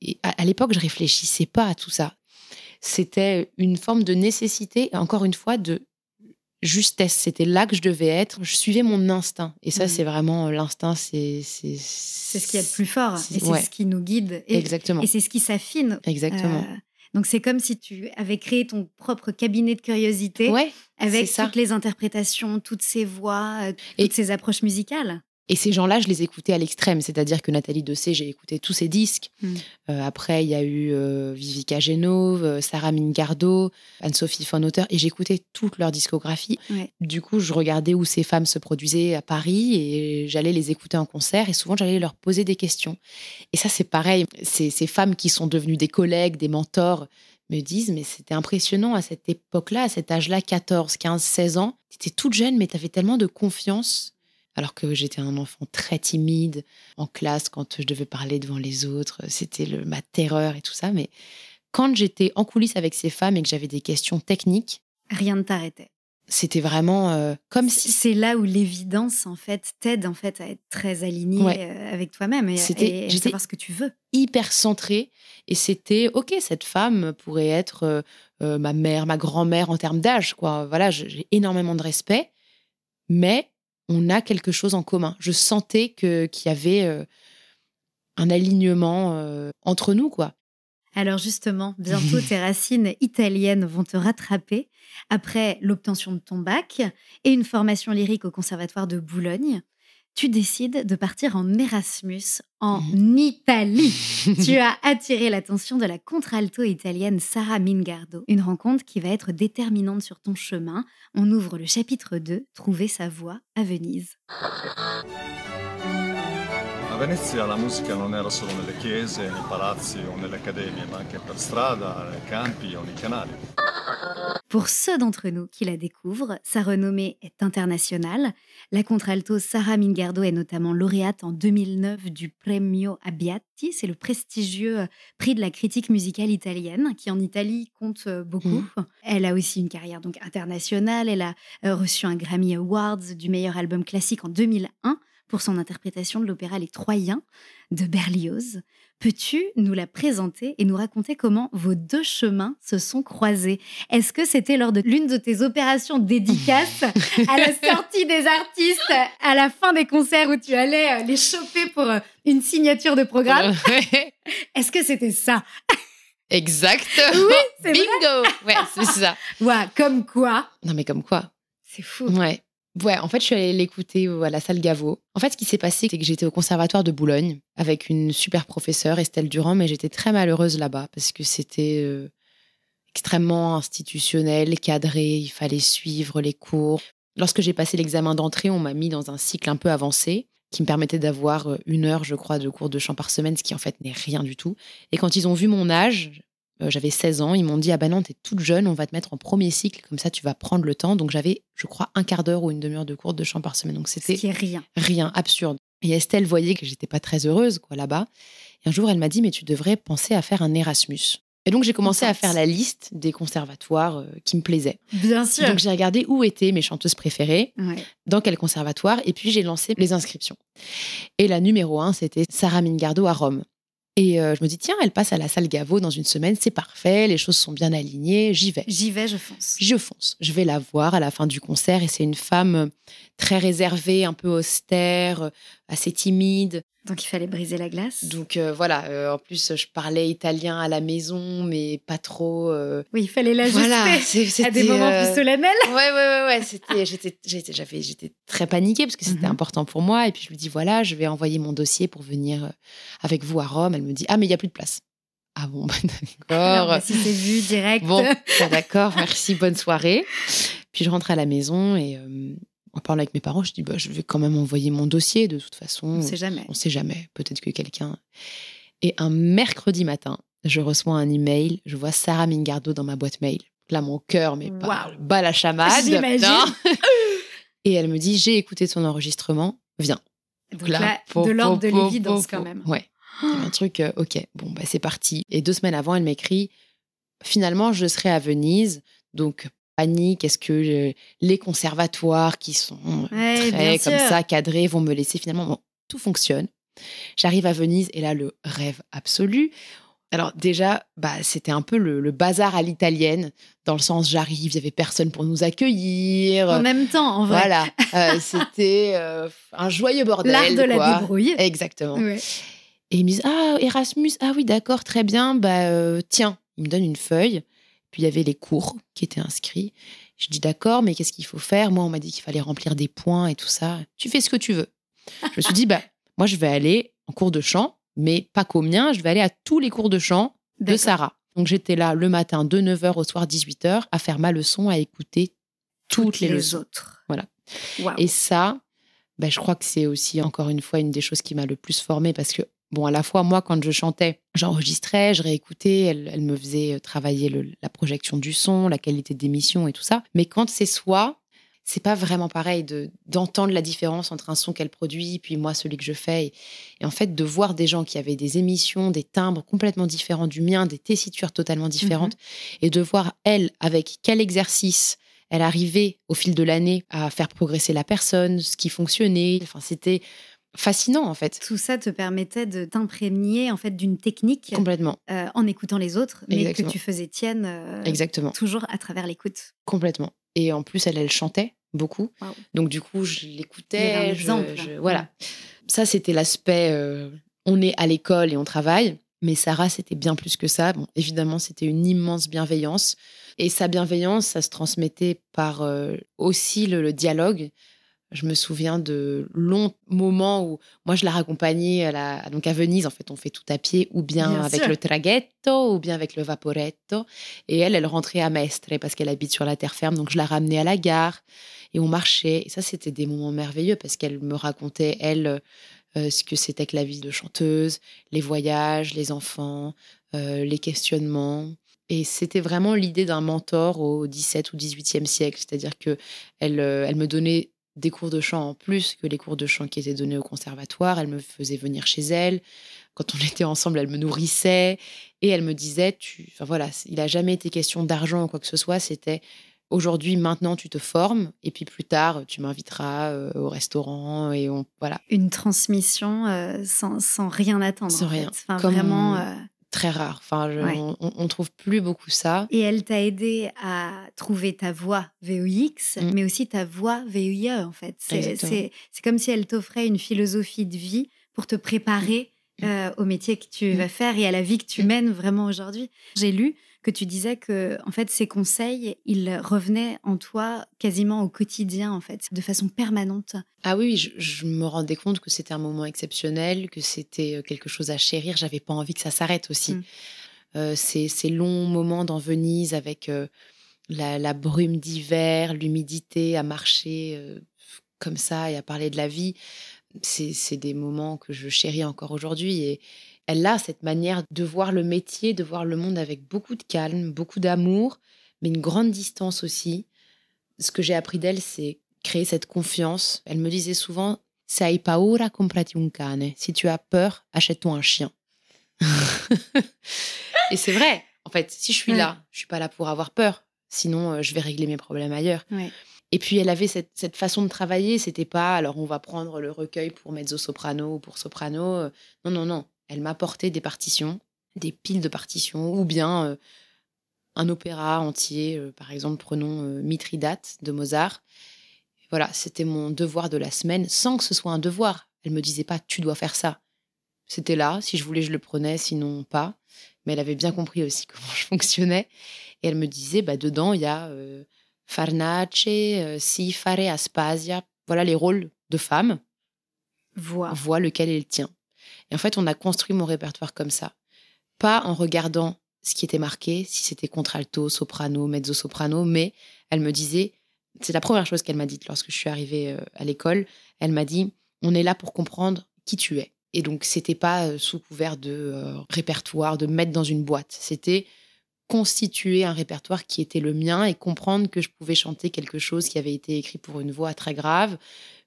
Et à, à l'époque, je réfléchissais pas à tout ça. C'était une forme de nécessité encore une fois de justesse. C'était là que je devais être. Je suivais mon instinct. Et ça, Mhm. c'est vraiment l'instinct. C'est c'est C'est ce qu'il y a de plus fort c'est- et c'est ouais. ce qui nous guide et, Exactement. et c'est ce qui s'affine. Exactement. Euh, donc c'est comme si tu avais créé ton propre cabinet de curiosité ouais. avec toutes les interprétations, toutes ces voix, euh, Et- toutes ces approches musicales. Et ces gens-là, je les écoutais à l'extrême. C'est-à-dire que Nathalie Dessay, j'ai écouté tous ses disques. Mm. Euh, après, il y a eu euh, Vivica Genove, euh, Sarah Mingardo, Anne-Sophie Von-Auteur. Et j'écoutais toute leur discographie. Ouais. Du coup, je regardais où ces femmes se produisaient à Paris et j'allais les écouter en concert. Et souvent, j'allais leur poser des questions. Et ça, c'est pareil. Ces, ces femmes qui sont devenues des collègues, des mentors, me disent, mais c'était impressionnant à cette époque-là, à cet âge-là, 14, 15, 16 ans. Tu étais toute jeune, mais tu avais tellement de confiance alors que j'étais un enfant très timide en classe quand je devais parler devant les autres. C'était le- ma terreur et tout ça. Mais quand j'étais en coulisses avec ces femmes et que j'avais des questions techniques, Rien ne t'arrêtait. c'était vraiment euh, comme si c'est là où l'évidence en fait t'aide en fait à être très aligné Ouais. euh, avec toi-même et, C'était- et à j'étais- savoir ce que tu veux. hyper centré et c'était ok cette femme pourrait être euh, ma mère ma grand-mère en termes d'âge quoi voilà j'ai énormément de respect mais on a quelque chose en commun je sentais que qu'il y avait euh, un alignement euh, entre nous quoi Alors justement, bientôt tes racines italiennes vont te rattraper après l'obtention de ton bac et une formation lyrique au conservatoire de Boulogne. Tu décides de partir en Erasmus en Italie. tu as attiré l'attention de la contralto italienne Sara Mingardo, une rencontre qui va être déterminante sur ton chemin. On ouvre le chapitre 2, Trouver sa voix à Venise. Venezia la musica non era solo nelle chiese, nei palazzi o nelle accademie, ma anche per strada, nei campi o nei canali. Pour ceux d'entre nous qui la découvrent, sa renommée est internationale. La contralto Sara Mingardo est notamment lauréate en 2009 du Premio Abbiati, c'est le prestigieux prix de la critique musicale italienne qui en Italie compte beaucoup. Elle a aussi une carrière donc internationale, elle a euh, reçu un Grammy Awards du meilleur album classique en 2001 pour son interprétation de l'opéra Les Troyens de Berlioz. Peux-tu nous la présenter et nous raconter comment vos deux chemins se sont croisés? Est-ce que c'était lors de l'une de tes opérations dédicaces à la sortie des artistes, à la fin des concerts où tu allais euh, les choper pour euh, une signature de programme? Est-ce que c'était ça? Exactement Oui, c'est vrai. bingo. Ouais c'est ça. Ouais, comme quoi? Non mais comme quoi. C'est fou. Ouais. Ouais, en fait, je suis allée l'écouter à la salle Gaveau. En fait, ce qui s'est passé, c'est que j'étais au conservatoire de Boulogne avec une super professeure, Estelle Durand, mais j'étais très malheureuse là-bas parce que c'était euh, extrêmement institutionnel, cadré, il fallait suivre les cours. Lorsque j'ai passé l'examen d'entrée, on m'a mis dans un cycle un peu avancé qui me permettait d'avoir euh, une heure, je crois, de cours de chant par semaine, ce qui en fait n'est rien du tout. Et quand ils ont vu mon âge, euh, j'avais 16 ans, ils m'ont dit Ah ben non, t'es toute jeune, on va te mettre en premier cycle, comme ça tu vas prendre le temps. Donc j'avais, je crois, un quart d'heure ou une demi-heure de cours de chant par semaine. Donc Ce c'était qui est rien. rien, absurde. Et Estelle voyait que j'étais pas très heureuse quoi là-bas. Et un jour, elle m'a dit Mais tu devrais penser à faire un Erasmus. Et donc j'ai commencé à faire la liste des conservatoires euh, qui me plaisaient. Bien sûr. Donc j'ai regardé où étaient mes chanteuses préférées, Ouais. dans quel conservatoire, et puis j'ai lancé les inscriptions. Et la numéro un, c'était Sarah Mingardo à Rome. Et euh, je me dis, tiens, elle passe à la salle Gaveau dans une semaine, c'est parfait, les choses sont bien alignées, j'y vais. J'y vais, je fonce. Je fonce, je vais la voir à la fin du concert, et c'est une femme euh, très réservée, un peu austère, euh, assez timide. Donc il fallait briser la glace. Donc euh, voilà, euh, en plus, je parlais italien à la maison, mais pas trop. euh, Oui, il fallait l'ajuster voilà, à des moments plus solennels. Ouais, ouais, ouais, ouais. C'était, j'étais, j'étais, j'avais, j'étais très paniquée parce que c'était Mhm. important pour moi. Et puis je lui dis voilà, je vais envoyer mon dossier pour venir avec vous à Rome. Elle me dit ah mais il y a plus de place. Ah bon, bah, d'accord. bah, si c'est vu direct. Bon, bah, d'accord, merci, bonne soirée. Puis je rentre à la maison et en parlant avec mes parents, je dis bah, je vais quand même envoyer mon dossier de toute façon. On sait jamais. On sait jamais. Peut-être que quelqu'un. Et un mercredi matin, je reçois un email. Je vois Sarah Mingardo dans ma boîte mail. Là, mon cœur, mais pas bat la chamade. Et elle me dit J'ai écouté ton enregistrement, viens. Donc là, de l'ordre de l'évidence quand même. Ouais. Un truc, euh, ok, bon, bah, c'est parti. Et deux semaines avant, elle m'écrit Finalement, je serai à Venise. Donc, panique, est-ce que les conservatoires qui sont Ouais, très comme ça, cadrés, vont me laisser finalement Bon, Tout fonctionne. J'arrive à Venise et là, le rêve absolu. Alors déjà, bah, c'était un peu le, le bazar à l'italienne, dans le sens j'arrive, il y avait personne pour nous accueillir. En même temps, en vrai. Voilà, Euh, c'était euh, un joyeux bordel. L'art de la débrouille. Exactement. Ouais. Et ils me disent Ah, Erasmus, ah oui, d'accord, très bien. Bah, euh, tiens, ils me donnent une feuille. Puis il y avait les cours qui étaient inscrits. Je dis D'accord, mais qu'est-ce qu'il faut faire? Moi, on m'a dit qu'il fallait remplir des points et tout ça. Tu fais ce que tu veux. Je me suis dit Bah, moi, je vais aller en cours de chant, mais pas qu'au mien. Je vais aller à tous les cours de chant de. Sarah. Donc j'étais là le matin de 9h au soir 18h à faire ma leçon, à écouter toutes, les, leçons. autres. Voilà. Et ça, ben, je crois que c'est aussi encore une fois une des choses qui m'a le plus formée parce que, bon, à la fois, moi, quand je chantais, j'enregistrais, je réécoutais, elle, elle me faisait euh, travailler le- la projection du son, la qualité d'émission et tout ça. Mais quand c'est soi, c'est pas vraiment pareil de d'entendre la différence entre un son qu'elle produit puis moi celui que je fais et, et en fait de voir des gens qui avaient des émissions des timbres complètement différents du mien des tessitures totalement différentes et de voir elle avec quel exercice elle arrivait au fil de l'année à faire progresser la personne, ce qui fonctionnait. Enfin, c'était fascinant en fait. Tout ça te permettait de t'imprégner en fait d'une technique Complètement, euh, en écoutant les autres, mais Exactement. que tu faisais tienne euh, exactement, toujours à travers l'écoute. complètement. Et en plus, elle, elle chantait beaucoup. Donc du coup, je l'écoutais. je- je- voilà. Ça, c'était l'aspect. euh, on est à l'école et on travaille. Mais Sarah, c'était bien plus que ça. Bon, évidemment, c'était une immense bienveillance. Et sa bienveillance, ça se transmettait par aussi le, le dialogue. Je me souviens de longs moments où moi je la raccompagnais à, la, donc à Venise. En fait, on fait tout à pied, ou bien, Bien avec sûr. le traghetto, ou bien avec le vaporetto. Et elle, elle rentrait à Mestre parce qu'elle habite sur la terre ferme. Donc je la ramenais à la gare et on marchait. Et ça, c'était des moments merveilleux parce qu'elle me racontait, elle, euh, ce que c'était que la vie de chanteuse, les voyages, les enfants, euh, les questionnements. Et c'était vraiment l'idée d'un mentor au XVIIe ou XVIIIe siècle. C'est-à-dire que elle, euh, elle me donnait des cours de chant en plus que les cours de chant qui étaient donnés au conservatoire. Elle me faisait venir chez elle. Quand on était ensemble, elle me nourrissait et elle me disait, tu, enfin voilà, il n'a jamais été question d'argent ou quoi que ce soit. C'était aujourd'hui, maintenant, tu te formes et puis plus tard, tu m'inviteras euh, au restaurant et on, voilà, Une transmission euh, sans, sans rien attendre. Sans en rien. Enfin, Comme- vraiment. euh, très rare. Enfin, je- Ouais. on, on trouve plus beaucoup ça. Et elle t'a aidé à trouver ta voix VOX, Mm. mais aussi ta voix VIE, en fait. C'est Exactement. c'est- c'est comme si elle t'offrait une philosophie de vie pour te préparer euh, au métier que tu Mm. vas faire et à la vie que tu Mm. mènes vraiment aujourd'hui. J'ai lu que tu disais que, en fait, ces conseils, ils revenaient en toi quasiment au quotidien, en fait, de façon permanente. Ah oui, je, je me rendais compte que c'était un moment exceptionnel, que c'était euh, quelque chose à chérir. J'avais pas envie que ça s'arrête aussi. Mm. Euh, ces, ces longs moments dans Venise avec euh, la, la brume d'hiver, l'humidité, à marcher euh, comme ça et à parler de la vie, c'est c'est des moments que je chéris encore aujourd'hui. Et elle a cette manière de voir le métier, de voir le monde avec beaucoup de calme, beaucoup d'amour, mais une grande distance aussi. Ce que j'ai appris d'elle, c'est créer cette confiance. Elle me disait souvent Se hai paura, comprati un cane. Si tu as peur, achète-toi un chien. Et c'est vrai. En fait, si je suis Ouais. là, je suis pas là pour avoir peur. Sinon, euh, je vais régler mes problèmes ailleurs. Ouais. Et puis, elle avait cette, cette façon de travailler. C'était pas, alors on va prendre le recueil pour mezzo-soprano ou pour soprano. Euh, Non, non, non. Elle m'apportait des partitions, des piles de partitions, ou bien euh, un opéra entier. Euh, par exemple, prenons euh, Mithridate de Mozart. Voilà, c'était mon devoir de la semaine, sans que ce soit un devoir. Elle me disait pas, tu dois faire ça. C'était là, si je voulais, je le prenais, sinon pas. Mais elle avait bien compris aussi comment je fonctionnais. Et elle me disait, bah, dedans, il y a euh, Farnace, Si, Fare, Aspasia. Voilà les rôles de femmes. Voix. Vois lequel est le tien. Et en fait, on a construit mon répertoire comme ça. Pas en regardant ce qui était marqué, si c'était contralto, soprano, mezzo-soprano, mais elle me disait, c'est la première chose qu'elle m'a dite lorsque je suis arrivée euh, à l'école. Elle m'a dit, on est là pour comprendre qui tu es. Et donc, c'était pas euh, sous couvert de euh, répertoire, de mettre dans une boîte. C'était constituer un répertoire qui était le mien et comprendre que je pouvais chanter quelque chose qui avait été écrit pour une voix très grave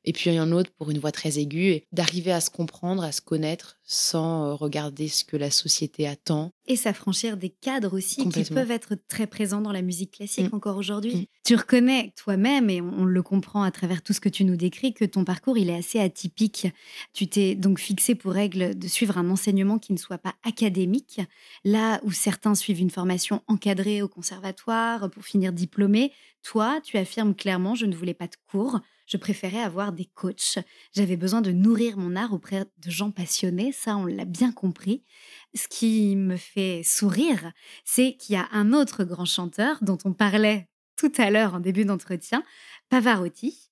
et puis un autre pour une voix très aiguë et d'arriver à se comprendre, à se connaître sans euh, regarder ce que la société attend. Et s'affranchir des cadres aussi qui peuvent être très présents dans la musique classique Mm. encore aujourd'hui. Mm. Tu reconnais toi-même, et on, on le comprend à travers tout ce que tu nous décris, que ton parcours il est assez atypique. Tu t'es donc fixé pour règle de suivre un enseignement qui ne soit pas académique, là où certains suivent une formation encadrée au conservatoire pour finir diplômé. Toi, tu affirmes clairement, je ne voulais pas de cours, je préférais avoir des coachs. J'avais besoin de nourrir mon art auprès de gens passionnés, ça on l'a bien compris. Ce qui me fait sourire, c'est qu'il y a un autre grand chanteur dont on parlait tout à l'heure en début d'entretien, Pavarotti,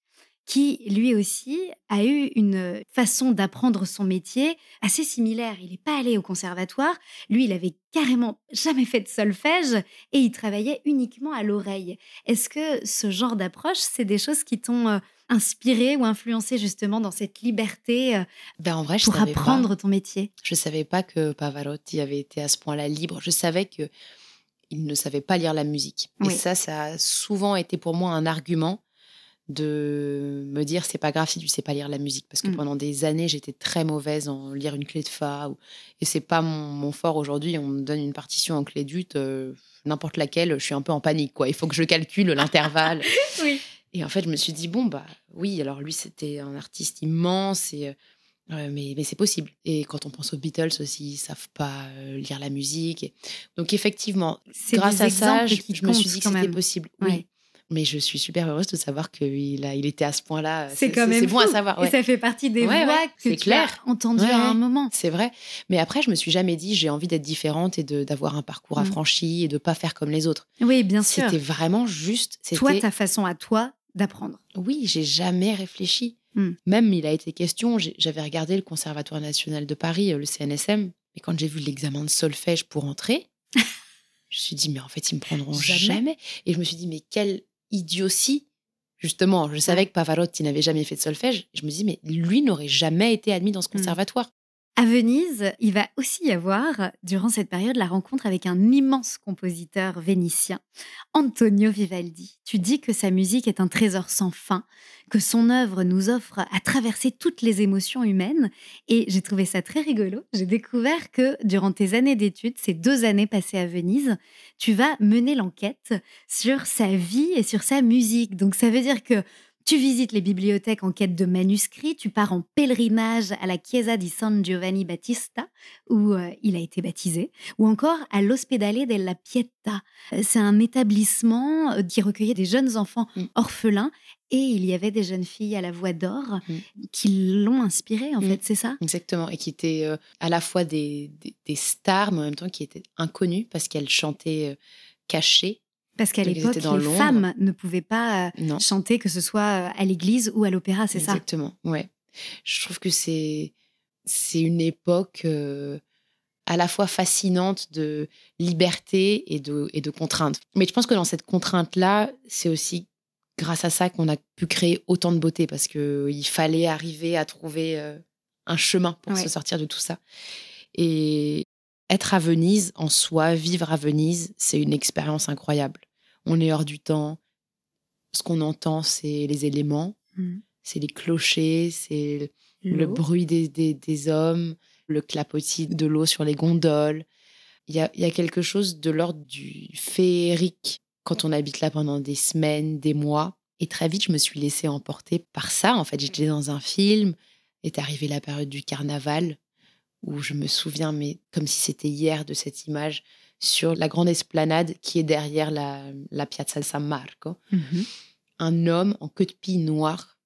qui lui aussi a eu une façon d'apprendre son métier assez similaire. Il n'est pas allé au conservatoire, lui il avait carrément jamais fait de solfège et il travaillait uniquement à l'oreille. Est-ce que ce genre d'approche, c'est des choses qui t'ont euh, inspiré ou influencé justement dans cette liberté euh, Ben, en vrai, je pour pas. apprendre ton métier? Je savais pas que Pavarotti avait été à ce point-là libre. Je savais que il ne savait pas lire la musique. Oui. Et ça, ça a souvent été pour moi un argument de me dire c'est pas grave si tu sais pas lire la musique parce que Mm. pendant des années j'étais très mauvaise en lire une clé de fa ou- et c'est pas mon, mon fort aujourd'hui on me donne une partition en clé d'ut euh, n'importe laquelle je suis un peu en panique quoi il faut que je calcule l'intervalle Oui. et en fait je me suis dit bon bah oui alors lui c'était un artiste immense et euh, euh, mais, mais c'est possible. Et quand on pense aux Beatles aussi, ils savent pas euh, lire la musique. Et- Donc effectivement, grâce à ça, je, me suis dit que c'était possible. Ouais. Mais je suis super heureuse de savoir qu'il a, il était à ce point-là. C'est quand même C'est bon à savoir. Et ça fait partie des Ouais, voix ouais, que tu clair. as entendues à un moment. C'est vrai. Mais après, je me suis jamais dit j'ai envie d'être différente et d'avoir un parcours Mm. affranchi et de pas faire comme les autres. Oui, bien sûr. C'était vraiment juste. Toi, ta façon à toi d'apprendre. Oui, j'ai jamais réfléchi. Hmm. Même il a été question, j'avais regardé le Conservatoire national de Paris, euh, le CNSM, et quand j'ai vu l'examen de solfège pour entrer, je me suis dit, mais en fait, ils me prendront Jamais. jamais. Et je me suis dit, mais quelle idiotie Justement, je savais que Pavarotti n'avait jamais fait de solfège. Je me dis, mais lui n'aurait jamais été admis dans ce Hmm. conservatoire. À Venise, il va aussi y avoir, durant cette période, la rencontre avec un immense compositeur vénitien, Antonio Vivaldi. Tu dis que sa musique est un trésor sans fin, que son œuvre nous offre à traverser toutes les émotions humaines. Et j'ai trouvé ça très rigolo. J'ai découvert que durant tes années d'études, ces deux années passées à Venise, tu vas mener l'enquête sur sa vie et sur sa musique. Donc ça veut dire que tu visites les bibliothèques en quête de manuscrits, tu pars en pèlerinage à la Chiesa di San Giovanni Battista, où euh, il a été baptisé, ou encore à l'Ospedale della Pietà. Euh, C'est un établissement euh, qui recueillait des jeunes enfants Mm. orphelins, et il y avait des jeunes filles à la voix d'or Mm. qui l'ont inspiré, en Mm. fait, c'est ça? Exactement. Et qui étaient euh, à la fois des, des- des stars, mais en même temps qui étaient inconnues parce qu'elles chantaient euh, cachées. Parce qu'à l'époque, les l'ombre. femmes ne pouvaient pas euh, Non. chanter, que ce soit euh, à l'église ou à l'opéra, c'est ça? Exactement, ouais. Je trouve que c'est c'est une époque euh, à la fois fascinante de liberté et de, et de contrainte. Mais je pense que dans cette contrainte-là, c'est aussi grâce à ça qu'on a pu créer autant de beauté parce qu'il fallait arriver à trouver euh, un chemin pour Ouais. se sortir de tout ça. Et être à Venise en soi, vivre à Venise, c'est une expérience incroyable. On est hors du temps. Ce qu'on entend, c'est les éléments, Mm. c'est les clochers, c'est le bruit des, des, des hommes, le clapotis de l'eau sur les gondoles. Il y a, il y a quelque chose de l'ordre du féerique quand on habite là pendant des semaines, des mois. Et très vite, je me suis laissée emporter par ça. En fait, j'étais dans un film, est arrivée la période du carnaval, où je me souviens, mais comme si c'était hier, de cette image sur la grande esplanade qui est derrière la, la Piazza San Marco. Mhm. Un homme en queue de pie noire,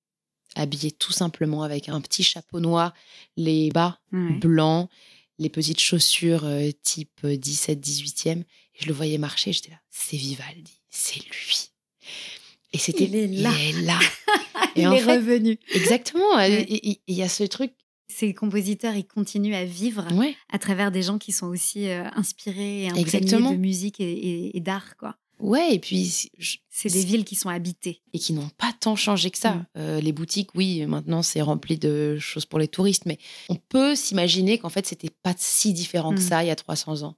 habillé tout simplement avec un petit chapeau noir, les bas Ouais. blancs, les petites chaussures euh, type 17-18e. Et je le voyais marcher, j'étais là, c'est Vivaldi, c'est lui. Et c'était. Il est là. Il est là. Il est fait- revenu. Exactement. Il y a ce truc. Ces compositeurs, ils continuent à vivre Ouais. à travers des gens qui sont aussi euh, inspirés et imprégnés Exactement. de musique et, et- et d'art, quoi. Ouais, et puis. je- C'est des villes qui sont habitées. et qui n'ont pas tant changé que ça. Mm. Euh, les boutiques, oui, maintenant c'est rempli de choses pour les touristes, mais on peut s'imaginer qu'en fait c'était pas si différent que Mm. ça il y a 300 ans.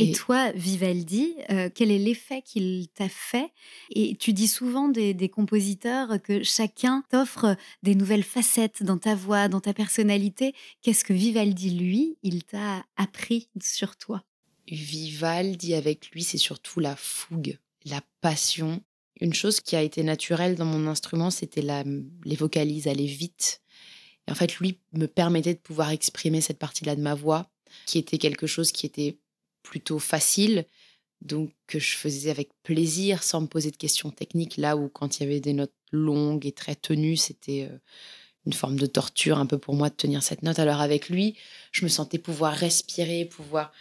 Et, Et- toi, Vivaldi, euh, quel est l'effet qu'il t'a fait? Et tu dis souvent des, des compositeurs que chacun t'offre des nouvelles facettes dans ta voix, dans ta personnalité. Qu'est-ce que Vivaldi, lui, il t'a appris sur toi? Vivaldi avec lui, c'est surtout la fougue, la passion. Une chose qui a été naturelle dans mon instrument, c'était les vocalises, aller vite. Et en fait, lui me permettait de pouvoir exprimer cette partie-là de ma voix, qui était quelque chose qui était plutôt facile, donc que je faisais avec plaisir, sans me poser de questions techniques, là où quand il y avait des notes longues et très tenues, c'était euh, une forme de torture un peu pour moi de tenir cette note. Alors avec lui, je me sentais pouvoir respirer, pouvoir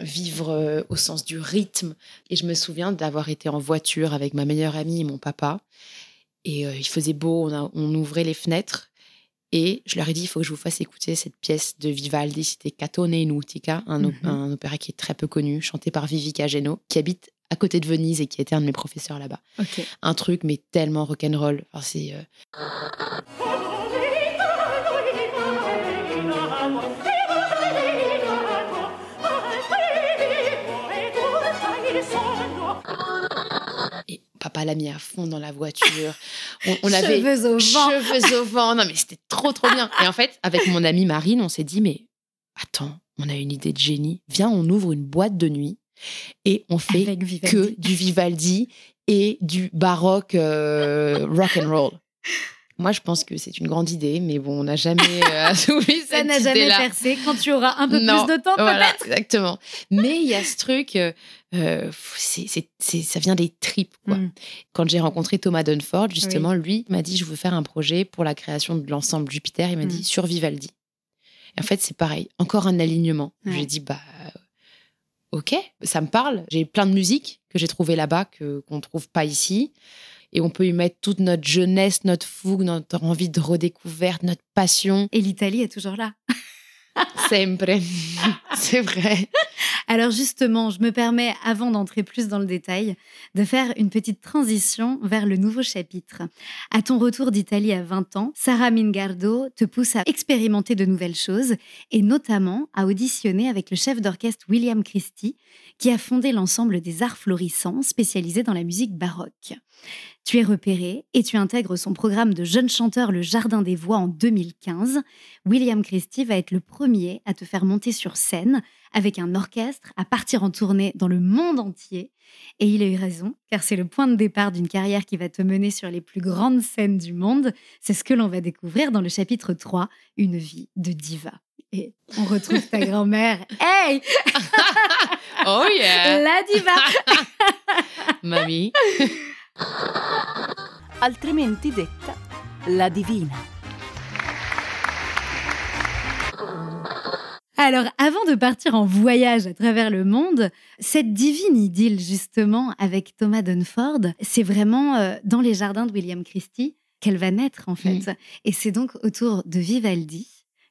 vivre euh, au sens du rythme. Et je me souviens d'avoir été en voiture avec ma meilleure amie et mon papa. Et euh, il faisait beau, on, ouvrait les fenêtres. Et je leur ai dit, il faut que je vous fasse écouter cette pièce de Vivaldi. C'était Catone in Utica, un, op- Mhm. un opéra qui est très peu connu, chanté par Vivica Geno, qui habite à côté de Venise et qui était un de mes professeurs là-bas. Un truc, mais tellement rock'n'roll. Enfin, c'est, euh, et papa l'a mis à fond dans la voiture. On, on avait Cheveux au vent. cheveux au vent. Non, mais c'était trop, trop bien. Et en fait, avec mon amie Marine, on s'est dit, mais attends, on a une idée de génie. Viens, on ouvre une boîte de nuit et on fait que du Vivaldi et du baroque euh, rock and roll. Moi, je pense que c'est une grande idée, mais bon, on n'a jamais euh, Ça n'a jamais percé. Quand tu auras un peu Non, plus de temps, Voilà, peut-être. exactement. Mais il y a ce truc, euh, euh, ça vient des tripes, quoi. Mm. Quand j'ai rencontré Thomas Dunford, justement, lui m'a dit, je veux faire un projet pour la création de l'ensemble Jupiter. Il m'a Mm. dit, sur Vivaldi. Et en fait, c'est pareil, encore un alignement. Ouais. J'ai dit, bah, ok, ça me parle. J'ai plein de musique que j'ai trouvées là-bas qu'on ne trouve pas ici. Et on peut y mettre toute notre jeunesse, notre fougue, notre envie de redécouverte, notre passion. Et l'Italie est toujours là. Sempre. c'est vrai. Alors justement, je me permets, avant d'entrer plus dans le détail, de faire une petite transition vers le nouveau chapitre. À ton retour d'Italie à 20 ans, Sarah Mingardo te pousse à expérimenter de nouvelles choses et notamment à auditionner avec le chef d'orchestre William Christie, qui a fondé l'ensemble des arts florissants spécialisé dans la musique baroque. Tu es repéré et tu intègres son programme de jeunes chanteurs Le Jardin des Voix en 2015. William Christie va être le premier à te faire monter sur scène avec un orchestre, à partir en tournée dans le monde entier. Et il a eu raison, car c'est le point de départ d'une carrière qui va te mener sur les plus grandes scènes du monde. C'est ce que l'on va découvrir dans le chapitre 3, Une vie de diva. Et on retrouve ta grand-mère. Hey Oh yeah! La diva Mamie. altrimenti detta la divina. Alors, avant de partir en voyage à travers le monde, cette divine idylle, justement, avec Thomas Dunford, c'est vraiment euh, dans les jardins de William Christie qu'elle va naître, en fait. Et c'est donc autour de Vivaldi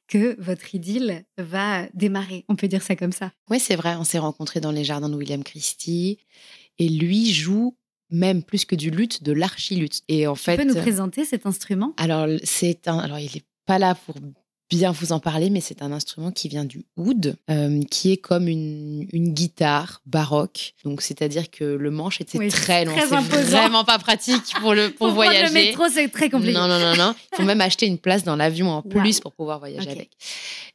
que votre idylle va démarrer. On peut dire ça comme ça. Oui, c'est vrai, on s'est rencontrés dans les jardins de William Christie. Et lui joue même plus que du luth, de l'archiluth. Et en Tu fait, peux nous présenter cet instrument? alors c'est un, alors il est pas là pour bien vous en parler, mais c'est un instrument qui vient du oud, euh, qui est comme une, une guitare baroque. Donc, c'est-à-dire que le manche était Oui, très long. C'est vraiment pas pratique pour, le, pour Pour voyager. le métro, c'est très compliqué. Non, non, non, non. Il faut même acheter une place dans l'avion en plus pour pouvoir voyager avec.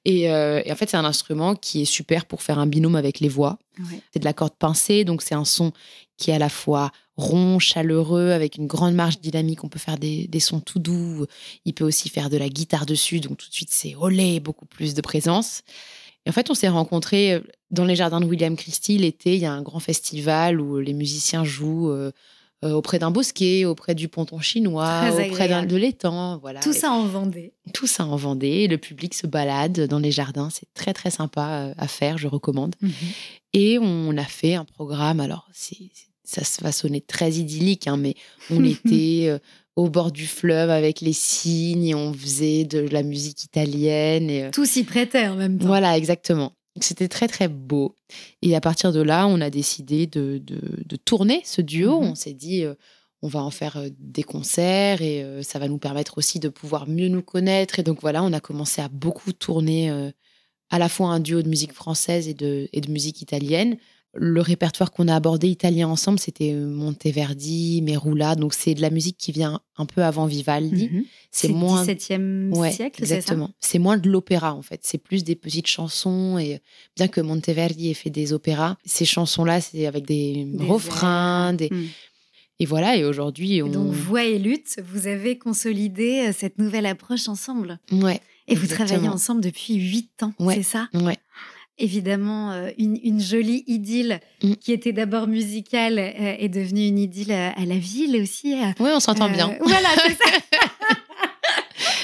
Et, euh, et en fait, c'est un instrument qui est super pour faire un binôme avec les voix. Ouais. C'est de la corde pincée, donc c'est un son qui est à la fois rond, chaleureux, avec une grande marge dynamique. On peut faire des, des sons tout doux. Il peut aussi faire de la guitare dessus, donc tout de suite c'est olé, beaucoup plus de présence. Et en fait, on s'est rencontrés euh, dans les jardins de William Christie l'été. Il y a un grand festival où les musiciens jouent euh, euh, auprès d'un bosquet, auprès du ponton chinois, Très auprès de l'étang. Voilà. Tout ça en Vendée. tout ça en Vendée. Le public se balade dans les jardins. C'est très, très sympa à faire, je recommande. Et on a fait un programme. Alors, c'est- ça se va sonner très idyllique, hein, mais on était euh, au bord du fleuve avec les cygnes et on faisait de la musique italienne. Et, euh, Tout s'y prêtait en même temps. voilà, exactement. C'était très, très beau. Et à partir de là, on a décidé de, de, de tourner ce duo. Mhm. On s'est dit, euh, on va en faire euh, des concerts et ça va nous permettre aussi de pouvoir mieux nous connaître. Et donc voilà, on a commencé à beaucoup tourner à la fois un duo de musique française et de, et de musique italienne. Le répertoire qu'on a abordé italien ensemble, c'était euh, Monteverdi, Merula. Donc c'est de la musique qui vient un peu avant Vivaldi. Mhm. C'est C'est moins 17e Ouais, siècle, exactement. C'est moins de l'opéra en fait. C'est plus des petites chansons et bien que Monteverdi ait fait des opéras, ces chansons-là c'est avec des, Des refrains, des... Mm. et voilà. Et aujourd'hui on, Donc, voix et lutte, vous avez consolidé euh, cette nouvelle approche ensemble. ouais, Et vous Exactement. travaillez ensemble depuis huit ans, Ouais. c'est ça? ouais, Évidemment, euh, une, une jolie idylle Mm. qui était d'abord musicale euh, est devenue une idylle euh, à la ville aussi. ouais, on s'entend euh, bien. Voilà, c'est ça,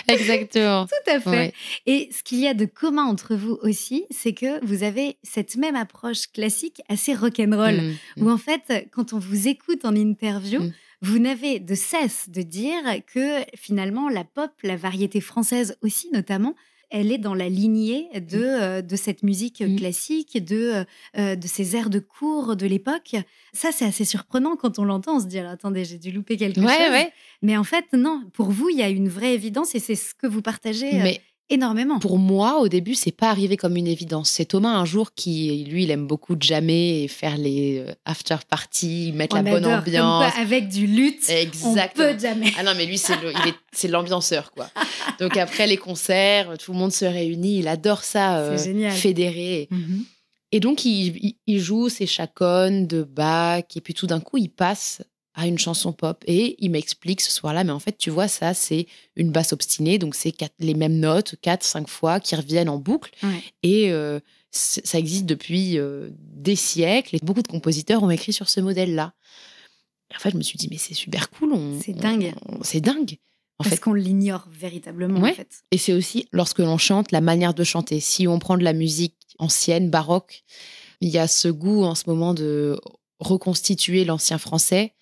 Exactement. tout à fait. Et ce qu'il y a de commun entre vous aussi, c'est que vous avez cette même approche classique assez rock'n'roll. Mm, mm. où en fait, quand on vous écoute en interview, vous n'avez de cesse de dire que finalement, la pop, la variété française aussi notamment, elle est dans la lignée de, euh, de cette musique Mm. classique, de, euh, de ces airs de cours de l'époque. Ça, c'est assez surprenant quand on l'entend. On se dit, alors, attendez, j'ai dû louper quelque Ouais, chose. ouais. Mais en fait, non, pour vous, il y a une vraie évidence et c'est ce que vous partagez euh, Mais énormément. pour moi, au début, c'est pas arrivé comme une évidence. C'est Thomas un jour qui, lui, il aime beaucoup jammer et faire les euh, after parties, mettre On la bonne adore, comme quoi, ambiance. avec du lutte, on Exactement. peut jamais. Ah non, mais lui, c'est l'ambianceur, quoi. Donc après les concerts, tout le monde se réunit. Il adore ça, euh, fédérer. Mhm. Et donc, il, il- il joue ses chaconnes de Bach. Et puis tout d'un coup, il passe à une chanson pop. Et il m'explique ce soir-là, mais en fait, tu vois, ça, c'est une basse obstinée. Donc, c'est les mêmes notes, quatre, cinq fois, qui reviennent en boucle. Ouais. Et euh, ça existe depuis euh, des siècles. Et beaucoup de compositeurs ont écrit sur ce modèle-là. En fait, je me suis dit, mais c'est super cool. C'est dingue. C'est dingue. En Parce qu'on l'ignore véritablement, Ouais. en fait. et c'est aussi lorsque l'on chante la manière de chanter. Si on prend de la musique ancienne, baroque, il y a ce goût en ce moment de reconstituer l'ancien français,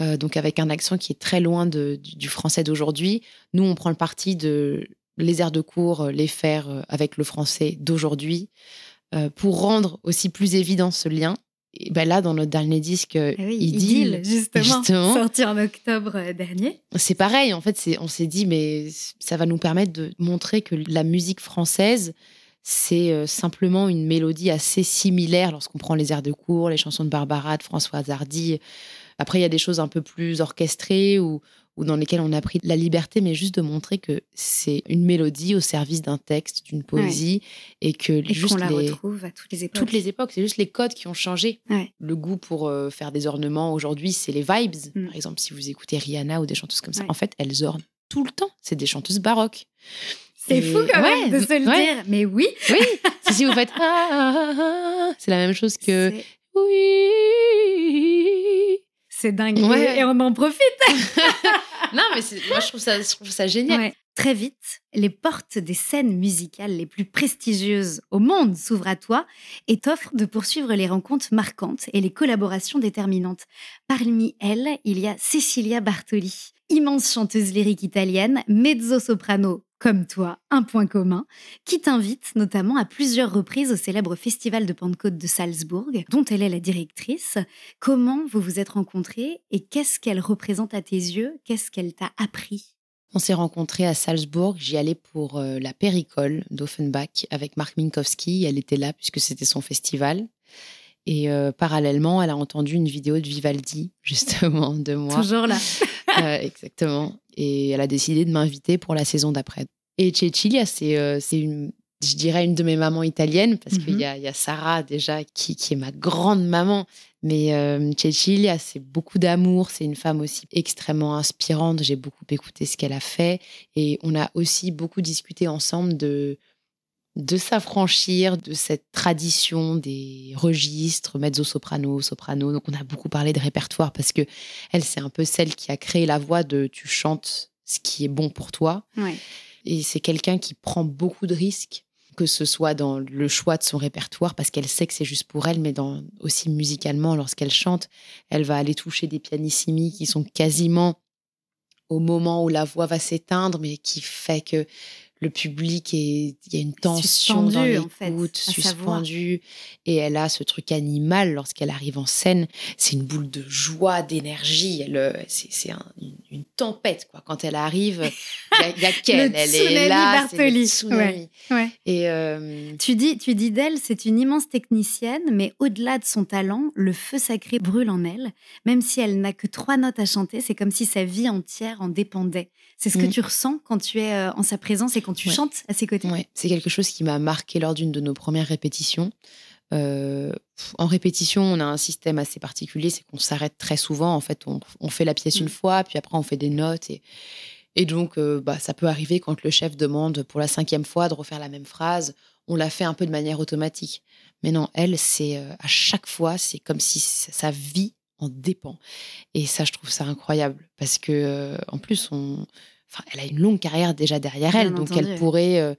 euh, donc avec un accent qui est très loin de- du, du français d'aujourd'hui. Nous, on prend le parti de les airs de cours, euh, les faire euh, avec le français d'aujourd'hui, euh, pour rendre aussi plus évident ce lien. Et ben là, dans notre dernier disque, Ah oui, Idylle, Idylle, justement, justement. sorti en octobre dernier. c'est pareil, en fait, c'est, on s'est dit, mais ça va nous permettre de montrer que la musique française, c'est simplement une mélodie assez similaire lorsqu'on prend les airs de cour, les chansons de Barbara, de Françoise Hardy. Après, il y a des choses un peu plus orchestrées ou, ou dans lesquelles on a pris la liberté, mais juste de montrer que c'est une mélodie au service d'un texte, d'une poésie, et que Et juste qu'on la les, retrouve à toutes les époques. toutes les époques, c'est juste les codes qui ont changé. Ouais. Le goût pour euh, faire des ornements aujourd'hui, c'est les vibes. Mm. Par exemple, si vous écoutez Rihanna ou des chanteuses comme ça, Ouais. en fait, elles ornent tout le temps. C'est des chanteuses baroques. C'est fou quand même de se le dire. Mais oui. Oui, si, vous faites ah, ah, ah, ah, c'est la même chose que oui. C'est dingue. Ouais. Et, on en profite. Non, mais moi je trouve ça, je trouve ça génial. Ouais. Très vite, les portes des scènes musicales les plus prestigieuses au monde s'ouvrent à toi et t'offrent de poursuivre les rencontres marquantes et les collaborations déterminantes. Parmi elles, il y a Cecilia Bartoli, immense chanteuse lyrique italienne, mezzo-soprano comme toi, un point commun, qui t'invite notamment à plusieurs reprises au célèbre Festival de Pentecôte de Salzbourg, dont elle est la directrice. Comment vous vous êtes rencontrés et qu'est-ce qu'elle représente à tes yeux? Qu'est-ce qu'elle t'a appris? On s'est rencontrés à Salzbourg. J'y allais pour euh, la Péricole d'Offenbach avec Marc Minkowski. Elle était là puisque c'était son festival. Et euh, parallèlement, elle a entendu une vidéo de Vivaldi, justement, de moi. Toujours là. Euh, exactement. Et elle a décidé de m'inviter pour la saison d'après. Et Cecilia, c'est c'est une, je dirais, une de mes mamans italiennes, parce qu'il Mhm. y, a- y a Sarah déjà, qui, qui est ma grande maman. Mais euh, Cecilia, c'est beaucoup d'amour. C'est une femme aussi extrêmement inspirante. J'ai beaucoup écouté ce qu'elle a fait. Et on a aussi beaucoup discuté ensemble de, de s'affranchir de cette tradition des registres mezzo-soprano, soprano. Donc on a beaucoup parlé de répertoire parce que elle, c'est un peu celle qui a créé la voix de tu chantes ce qui est bon pour toi. Ouais. Et c'est quelqu'un qui prend beaucoup de risques, que ce soit dans le choix de son répertoire, parce qu'elle sait que c'est juste pour elle, mais dans, aussi musicalement, lorsqu'elle chante, elle va aller toucher des pianissimi qui sont quasiment au moment où la voix va s'éteindre, mais qui fait que le public est, il y a une tension dans Suspendu, en fait, suspendue, et elle a ce truc animal lorsqu'elle arrive en scène. C'est une boule de joie, d'énergie. Elle, euh, c'est, c'est un- une, une tempête quoi. Quand elle arrive, il y a, qu'elle, elle est là, c'est le Bartoli. tsunami. Ouais. Et euh, Tu dis, tu dis d'elle, c'est une immense technicienne, mais au-delà de son talent, le feu sacré brûle en elle. Même si elle n'a que trois notes à chanter, c'est comme si sa vie entière en dépendait. C'est ce que Mm. tu ressens quand tu es euh, en sa présence et quand tu Ouais. chantes à ses côtés. Ouais, c'est quelque chose qui m'a marqué lors d'une de nos premières répétitions. Euh, en répétition, on a un système assez particulier, c'est qu'on s'arrête très souvent. En fait, on, on fait la pièce une Mm. fois, puis après on fait des notes. Et, et donc, euh, bah, ça peut arriver quand le chef demande pour la cinquième fois de refaire la même phrase. On l'a fait un peu de manière automatique. Mais non, elle, c'est euh, à chaque fois, c'est comme si sa sa vie en dépend. Et ça, je trouve ça incroyable parce que euh, en plus, on, enfin, elle a une longue carrière déjà derrière elle, Bien donc entendu, elle pourrait euh,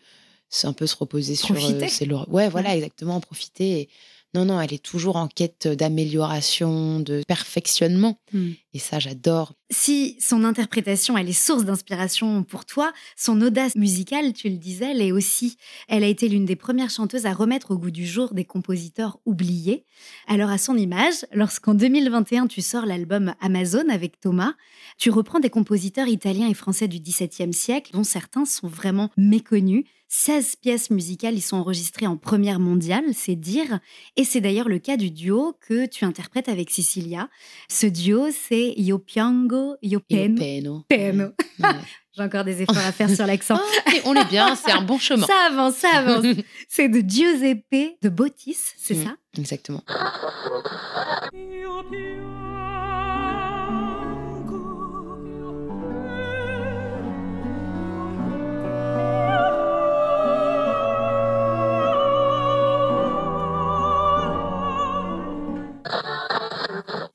un peu se reposer sur Profiter. euh, ses. Ouais, voilà, exactement, en profiter. Et non, non, elle est toujours en quête d'amélioration, de perfectionnement. Mm. Et ça, j'adore. Si son interprétation, elle est source d'inspiration pour toi, son audace musicale, tu le disais, elle est aussi. Elle a été l'une des premières chanteuses à remettre au goût du jour des compositeurs oubliés. Alors, à son image, lorsqu'en 2021, tu sors l'album Amazon avec Thomas, tu reprends des compositeurs italiens et français du XVIIe siècle, dont certains sont vraiment méconnus. 16 pièces musicales y sont enregistrées en première mondiale, c'est dire. Et c'est d'ailleurs le cas du duo que tu interprètes avec Cecilia. Ce duo, c'est Io piango, io Et au peno. peno. Peno. Ouais. J'ai encore des efforts à faire sur l'accent. Ah, on est bien, c'est un bon chemin. Ça avance, ça avance. C'est de Giuseppe de Bottis, c'est Mm. ça? Exactement.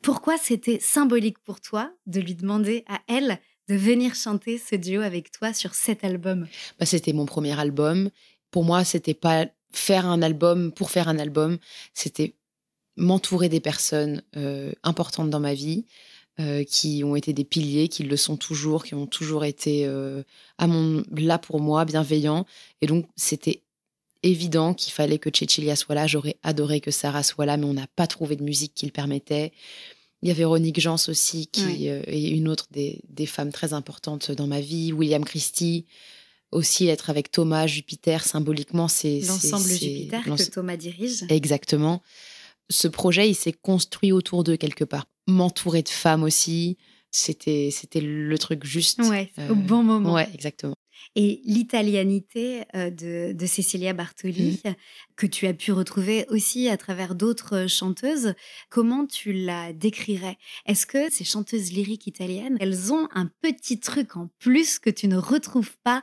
Pourquoi c'était symbolique pour toi de lui demander à elle de venir chanter ce duo avec toi sur cet album? Bah, c'était mon premier album. Pour moi, c'était pas faire un album pour faire un album. C'était m'entourer des personnes euh, importantes dans ma vie, euh, qui ont été des piliers, qui le sont toujours, qui ont toujours été euh, à mon, là pour moi, bienveillants. Et donc, c'était évident qu'il fallait que Cecilia soit là. J'aurais adoré que Sarah soit là, mais on n'a pas trouvé de musique qui le permettait. Il y a Véronique Jans aussi, qui Oui. euh, est une autre des, des femmes très importantes dans ma vie. William Christie. Aussi, être avec Thomas, Jupiter, symboliquement, c'est. L'ensemble Jupiter que Thomas dirige. Exactement. Ce projet, il s'est construit autour d'eux quelque part. M'entourer de femmes aussi, c'était c'était le truc juste. Ouais, Euh, au bon moment. Ouais, exactement. Et l'italianité euh, de, de Cecilia Bartoli, Mm. que tu as pu retrouver aussi à travers d'autres chanteuses, comment tu la décrirais? Est-ce que ces chanteuses lyriques italiennes, elles ont un petit truc en plus que tu ne retrouves pas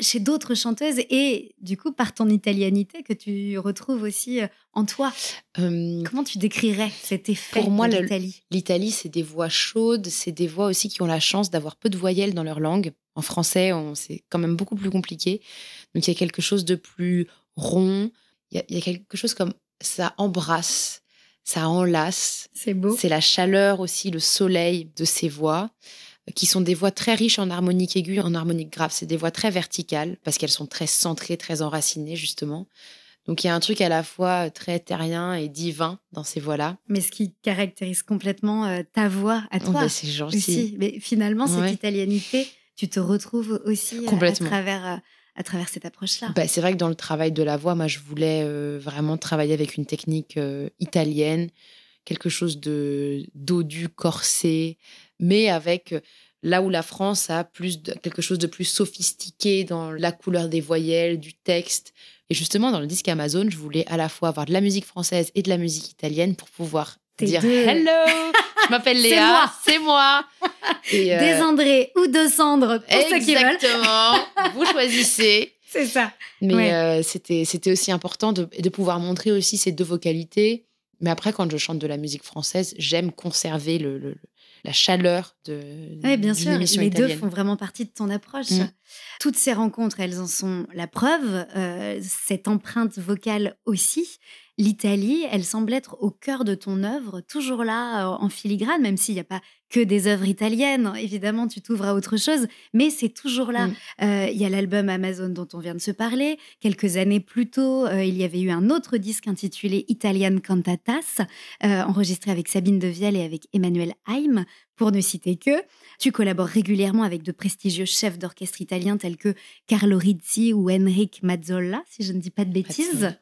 chez d'autres chanteuses et du coup par ton italianité que tu retrouves aussi euh, en toi Euh, Comment tu décrirais cet effet Pour moi, l'Italie? L'Italie, c'est des voix chaudes, c'est des voix aussi qui ont la chance d'avoir peu de voyelles dans leur langue. En français, c'est quand même beaucoup plus compliqué. Donc il y a quelque chose de plus rond. Il y a, il y a quelque chose comme ça embrasse, ça enlace. C'est beau. C'est la chaleur aussi, le soleil de ces voix, qui sont des voix très riches en harmonique aiguë, en harmonique grave. C'est des voix très verticales, parce qu'elles sont très centrées, très enracinées, justement. Donc il y a un truc à la fois très terrien et divin dans ces voix-là. Mais ce qui caractérise complètement euh, ta voix à Oh, toi bah, c'est gentil. aussi. Mais finalement, cette Ouais. italianité tu te retrouves aussi euh, à travers, euh, à travers cette approche-là. Bah, c'est vrai que dans le travail de la voix, moi, je voulais euh, vraiment travailler avec une technique euh, italienne, quelque chose de dodu, corsé, mais avec euh, là où la France a plus de, quelque chose de plus sophistiqué dans la couleur des voyelles, du texte. Et justement, dans le disque Amazon, je voulais à la fois avoir de la musique française et de la musique italienne pour pouvoir dire deux. Hello, je m'appelle Léa, moi. c'est moi. Et, euh, Des André ou de Cendre, pour ceux qui veulent. Exactement. Vous choisissez. C'est ça. Mais Ouais. euh, c'était, c'était aussi important de, de pouvoir montrer aussi ces deux vocalités. Mais après, quand je chante de la musique française, j'aime conserver le, le- la chaleur de, Oui, bien sûr. Les deux font vraiment partie de ton approche. Mm. Toutes ces rencontres, elles en sont la preuve. euh, cette empreinte vocale aussi. L'Italie, elle semble être au cœur de ton œuvre, toujours là, euh, en filigrane, même s'il n'y a pas que des œuvres italiennes. Évidemment, tu t'ouvres à autre chose, mais c'est toujours là. Mm. Euh, Il y a l'album Amazon dont on vient de se parler. Quelques années plus tôt, euh, il y avait eu un autre disque intitulé Italian Cantatas, euh, enregistré avec Sabine Devielle et avec Emmanuel Haim, pour ne citer que. Tu collabores régulièrement avec de prestigieux chefs d'orchestre italiens tels que Carlo Rizzi ou Enric Mazzolla, si je ne dis pas de bêtises.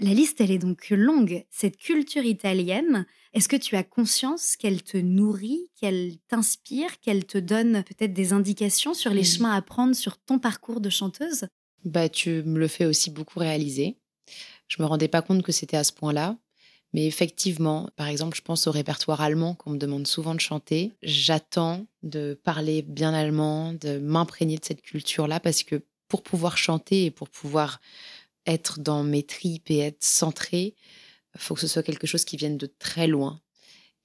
La liste, elle est donc longue. Cette culture italienne, est-ce que tu as conscience qu'elle te nourrit, qu'elle t'inspire, qu'elle te donne peut-être des indications sur les chemins à prendre sur ton parcours de chanteuse? Bah, tu me le fais aussi beaucoup réaliser. Je me rendais pas compte que c'était à ce point-là. Mais effectivement, par exemple, je pense au répertoire allemand qu'on me demande souvent de chanter. J'attends de parler bien allemand, de m'imprégner de cette culture-là, parce que pour pouvoir chanter et pour pouvoir être dans mes tripes et être centré, il faut que ce soit quelque chose qui vienne de très loin.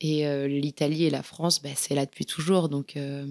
Et euh, l'Italie et la France, bah, c'est là depuis toujours. Donc, euh,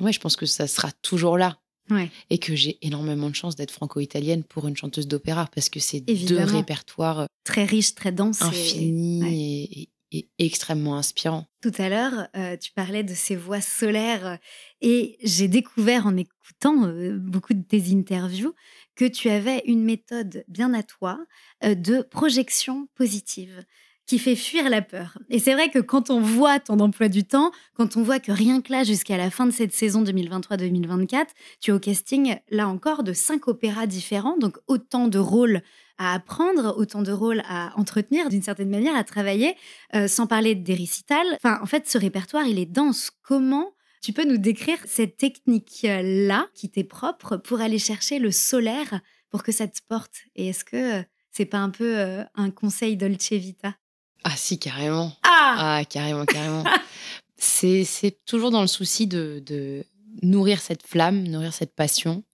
ouais, je pense que ça sera toujours là Ouais. et que j'ai énormément de chance d'être franco-italienne pour une chanteuse d'opéra parce que c'est deux répertoires Très riche, très dense. et- infinis ouais. et, extrêmement inspirants. Tout à l'heure, euh, tu parlais de ces voix solaires et j'ai découvert en écoutant euh, beaucoup de tes interviews que tu avais une méthode bien à toi euh, de projection positive qui fait fuir la peur. Et c'est vrai que quand on voit ton emploi du temps, quand on voit que rien que là, jusqu'à la fin de cette saison 2023-2024, tu es au casting, là encore, de cinq opéras différents, donc autant de rôles à apprendre, autant de rôles à entretenir, d'une certaine manière, à travailler. Euh, sans parler des récitals. Enfin, en fait, ce répertoire, il est dense. Comment tu peux nous décrire cette technique-là qui t'est propre pour aller chercher le solaire pour que ça te porte? Et est-ce que euh, c'est pas un peu euh, un conseil Dolce Vita? Ah si, carrément. Ah, Ah, carrément, carrément. c'est, c'est toujours dans le souci de, de nourrir cette flamme, nourrir cette passion.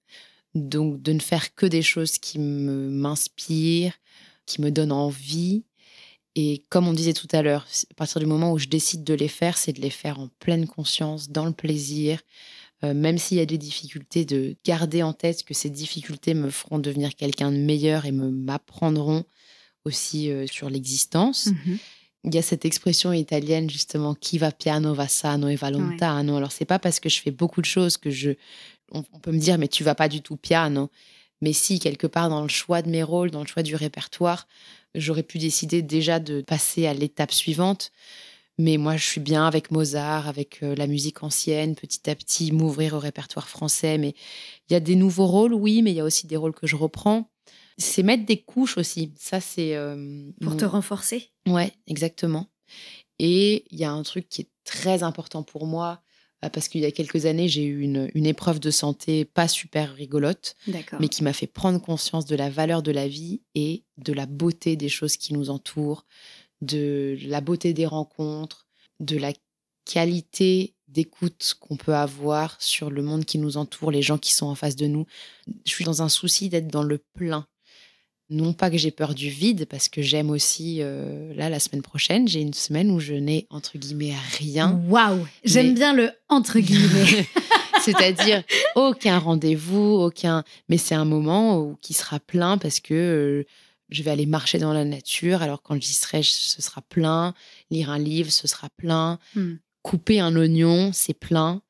Donc, de ne faire que des choses qui me, m'inspirent, qui me donnent envie. Et comme on disait tout à l'heure, à partir du moment où je décide de les faire, c'est de les faire en pleine conscience, dans le plaisir. Euh, même s'il y a des difficultés, de garder en tête que ces difficultés me feront devenir quelqu'un de meilleur et me m'apprendront aussi euh, sur l'existence. Mhm. Il y a cette expression italienne justement qui va piano va sano e va lontano. Alors c'est pas parce que je fais beaucoup de choses que je on, on peut me dire mais tu vas pas du tout piano. Mais si quelque part dans le choix de mes rôles, dans le choix du répertoire, j'aurais pu décider déjà de passer à l'étape suivante. Mais moi, je suis bien avec Mozart, avec euh, la musique ancienne, petit à petit m'ouvrir au répertoire français. Mais il y a des nouveaux rôles, oui, mais il y a aussi des rôles que je reprends. C'est mettre des couches aussi. Ça, c'est euh, pour mon- te renforcer. Ouais, exactement. Et il y a un truc qui est très important pour moi, parce qu'il y a quelques années, j'ai eu une, une épreuve de santé pas super rigolote, mais qui m'a fait prendre conscience de la valeur de la vie et de la beauté des choses qui nous entourent, de la beauté des rencontres, de la qualité d'écoute qu'on peut avoir sur le monde qui nous entoure, les gens qui sont en face de nous. Je suis dans un souci d'être dans le plein. Non pas que j'ai peur du vide, parce que j'aime aussi, euh, là, la semaine prochaine, j'ai une semaine où je n'ai, entre guillemets, rien. Waouh J'aime Mais- bien le entre guillemets. C'est-à-dire aucun rendez-vous, aucun. Mais c'est un moment où, qui sera plein parce que euh, je vais aller marcher dans la nature. Alors quand j'y serai, ce sera plein. Lire un livre, ce sera plein. Hmm. Couper un oignon, c'est plein.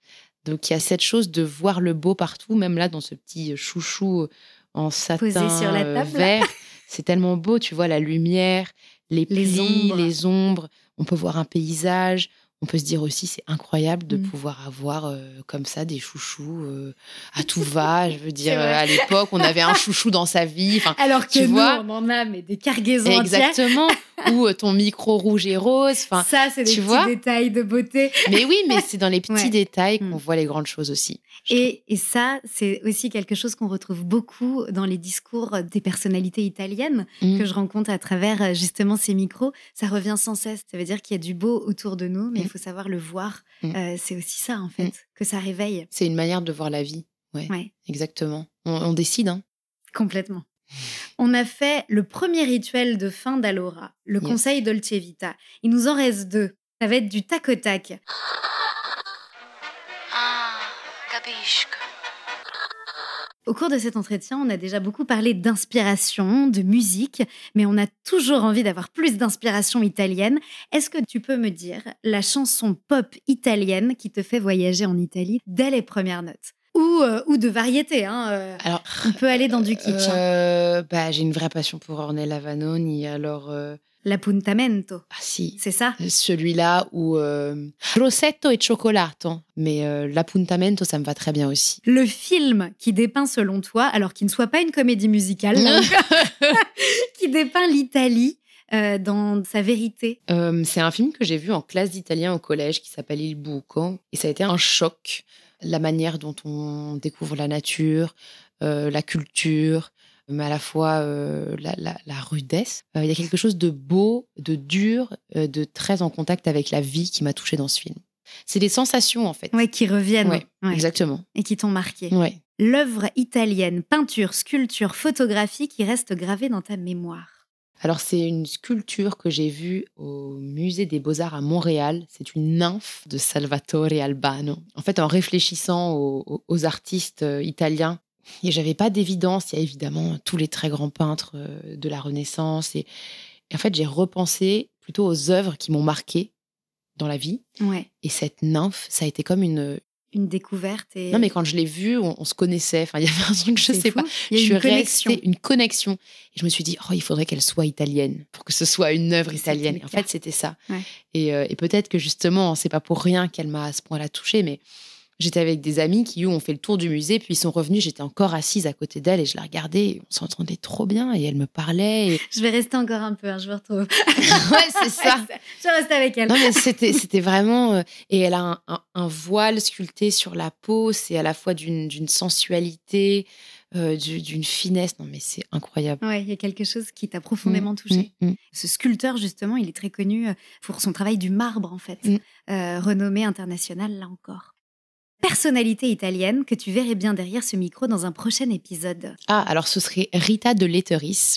Donc il y a cette chose de voir le beau partout, même là dans ce petit chouchou en satin Posé sur la euh, table. vert. C'est tellement beau, tu vois la lumière, les Les plis, ombres. les ombres. On peut voir un paysage, on peut se dire aussi c'est incroyable de Mm. pouvoir avoir euh, comme ça des chouchous euh, à tout va. Je veux dire, euh, à l'époque, on avait un chouchou dans sa vie. Enfin, Alors que tu nous, vois on en a mais des cargaisons exactement. Ou euh, ton micro rouge et rose. Enfin, Ça, c'est des petits vois détails de beauté. mais oui, mais c'est dans les petits Ouais. détails qu'on Mm. voit les grandes choses aussi. Et, et ça, c'est aussi quelque chose qu'on retrouve beaucoup dans les discours des personnalités italiennes. Mm. que je rencontre à travers justement ces micros. Ça revient sans cesse. Ça veut dire qu'il y a du beau autour de nous, mais. Faut savoir le voir. Mm. Euh, c'est aussi ça, en fait, Mm. que ça réveille. C'est une manière de voir la vie. Ouais, Ouais. exactement. On, on décide. Hein. Complètement. On a fait le premier rituel de fin d'Alora, le Yes. conseil Dolce Vita. Il nous en reste deux. Ça va être du tac au tac. Ah, capisco. Au cours de cet entretien, on a déjà beaucoup parlé d'inspiration, de musique, mais on a toujours envie d'avoir plus d'inspiration italienne. Est-ce que tu peux me dire la chanson pop italienne qui te fait voyager en Italie dès les premières notes? Ou, euh, ou de variété, hein, euh, Alors, on peut aller dans du kitsch. hein. euh, bah, j'ai une vraie passion pour Ornella Vanoni. Alors, L'appuntamento, ah si, c'est ça celui-là ou euh, Rossetto e cioccolato. Mais euh, l'appuntamento, ça me va très bien aussi. Le film qui dépeint selon toi, alors qu'il ne soit pas une comédie musicale, qui dépeint l'Italie euh, dans sa vérité. Euh, c'est un film que j'ai vu en classe d'italien au collège qui s'appelle Il Buco. Et ça a été un choc. La manière dont on découvre la nature, euh, la culture, mais à la fois euh, la, la- la rudesse. Euh, Il y a quelque chose de beau, de dur, euh, de très en contact avec la vie qui m'a touchée dans ce film. C'est des sensations, en fait. Ouais, qui reviennent Ouais, ouais, Exactement. et qui t'ont marqué. Ouais. L'œuvre italienne, peinture, sculpture, photographie qui reste gravée dans ta mémoire. Alors, c'est une sculpture que j'ai vue au musée des Beaux-Arts à Montréal. C'est une nymphe de Salvatore Albano. En fait, en réfléchissant aux, artistes italiens, et j'avais pas d'évidence. Il y a évidemment tous les très grands peintres euh, de la Renaissance. Et, et en fait, j'ai repensé plutôt aux œuvres qui m'ont marqué dans la vie. Ouais, Et cette nymphe, ça a été comme une. une découverte et Non, mais quand je l'ai vue, on, on se connaissait. Enfin, il y avait un truc, je sais fou. pas. Il y a je une suis connexion. restée une connexion. Et je me suis dit, oh, il faudrait qu'elle soit italienne pour que ce soit une œuvre italienne. Et en fait, c'était ça. Ouais. Et, euh, et peut-être que justement, c'est pas pour rien qu'elle m'a à ce point-là touchée, mais j'étais avec des amis qui, eux, ont fait le tour du musée, puis ils sont revenus. J'étais encore assise à côté d'elle et je la regardais. et on s'entendait trop bien et elle me parlait. et- Je vais rester encore un peu, hein, je me retrouve. ouais, c'est ça. je reste avec elle. Non, mais c'était, c'était vraiment. euh, et elle a un, un- un voile sculpté sur la peau. C'est à la fois d'une, d'une sensualité, euh, du- d'une finesse. Non, mais c'est incroyable. Ouais, il y a quelque chose qui t'a profondément Mm, touché. mm, mm. Ce sculpteur, justement, il est très connu euh, pour son travail du marbre, en fait, Mm. Euh, renommé international, là encore. Personnalité italienne que tu verrais bien derrière ce micro dans un prochain épisode. Ah, alors ce serait Rita de Letteris.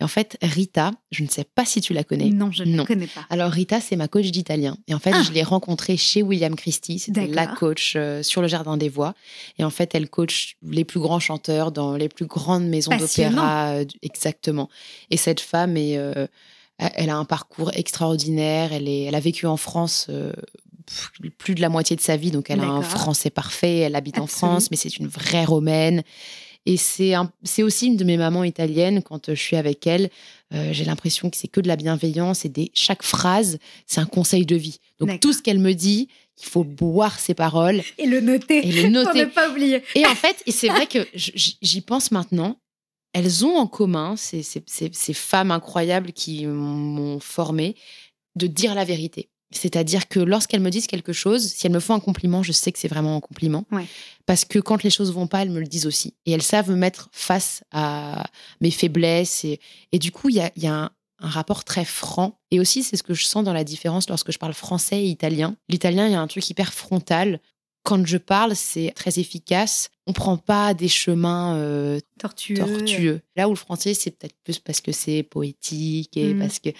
Et en fait, Rita, je ne sais pas si tu la connais. Non, je ne la connais pas. Alors Rita, c'est ma coach d'italien. Et en fait, Ah. je l'ai rencontrée chez William Christie. C'était la coach euh, sur le Jardin des Voix. Et en fait, elle coach les plus grands chanteurs dans les plus grandes maisons d'opéra. euh, Exactement. Et cette femme est... euh, elle a un parcours extraordinaire. Elle, est, elle a vécu en France euh, plus de la moitié de sa vie, donc elle a un français parfait. Elle habite en. France, mais c'est une vraie romaine. Et c'est aussi une de mes mamans italiennes. Quand euh, je suis avec elle, euh, j'ai l'impression que c'est que de la bienveillance et des, chaque phrase, c'est un conseil de vie. Donc tout ce qu'elle me dit, il faut boire ses paroles Et le noter, et le pour noter. ne pas oublier. Et en fait, et c'est vrai que j'y pense maintenant, elles ont en commun, ces, ces- ces- ces femmes incroyables qui m'ont formée, de dire la vérité. C'est-à-dire que lorsqu'elles me disent quelque chose, si elles me font un compliment, je sais que c'est vraiment un compliment. Ouais. Parce que quand les choses vont pas, elles me le disent aussi. Et elles savent me mettre face à mes faiblesses. Et, et du coup, il y a, il y a un, un rapport très franc. Et aussi, c'est ce que je sens dans la différence lorsque je parle français et italien. L'italien, il y a un truc hyper frontal. Quand je parle, c'est très efficace. On prend pas des chemins euh, Tortueux. tortueux. Là où le français, c'est peut-être plus parce que c'est poétique et Mhm. parce que.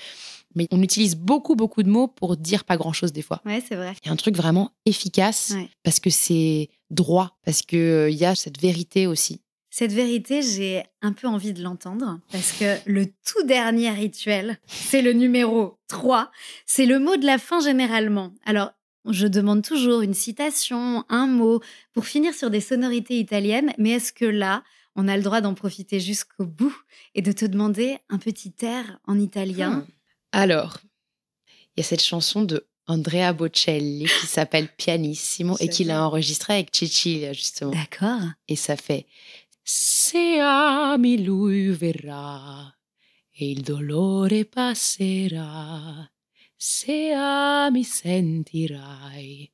Mais on utilise beaucoup, beaucoup de mots pour dire pas grand-chose des fois. Ouais, c'est vrai. Il y a un truc vraiment efficace Ouais. parce que c'est droit, parce que euh, y a cette vérité aussi. Cette vérité, j'ai un peu envie de l'entendre parce que le tout dernier rituel, c'est le numéro 3. C'est le mot de la fin généralement. Alors, je demande toujours une citation, un mot pour finir sur des sonorités italiennes, mais est-ce que là, on a le droit d'en profiter jusqu'au bout et de te demander un petit air en italien? Hmm. Alors, il y a cette chanson de Andrea Bocelli qui s'appelle Pianissimo et qu'il a J'adore. enregistré avec Cecilia justement. D'accord. Et ça fait Se ami lui verrà e il dolore passerà. Se ami sentirai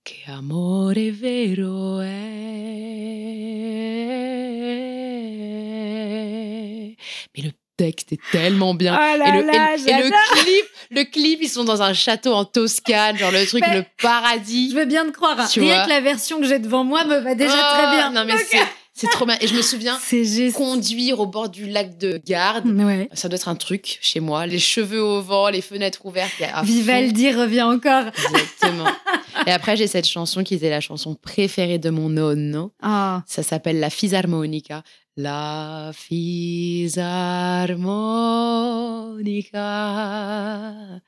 che amore vero è. Mais le texte est tellement bien. Oh là et, le, là, et le clip, le clip, ils sont dans un château en Toscane, genre le truc, Mais le paradis. Je veux bien te croire. hein. Tu Rien vois. que la version que j'ai devant moi me va déjà Oh, très bien. Non, mais c'est, c'est trop bien. Et je me souviens juste. conduire au bord du lac de Garde. Ouais. Ça doit être un truc chez moi. Les cheveux au vent, les fenêtres ouvertes. Vivaldi revient encore. Exactement. Et après, j'ai cette chanson qui était la chanson préférée de mon nonno. Ah. Ça s'appelle La Fisarmonica. La Fisarmonica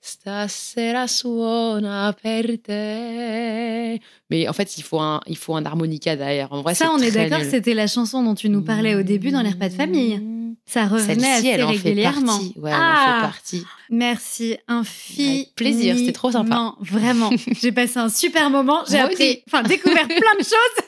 stasera suona per te. Mais en fait, il faut un, il faut un harmonica derrière. En vrai, Ça, on est d'accord, c'était la chanson dont tu nous parlais au début dans les repas de famille. Ça revenait assez elle en fait régulièrement. partie. Ouais, elle ah, en fait partie. merci infiniment. Avec plaisir, c'était trop sympa. Non, vraiment. J'ai passé un super moment. J'ai appris, enfin, découvert plein de choses.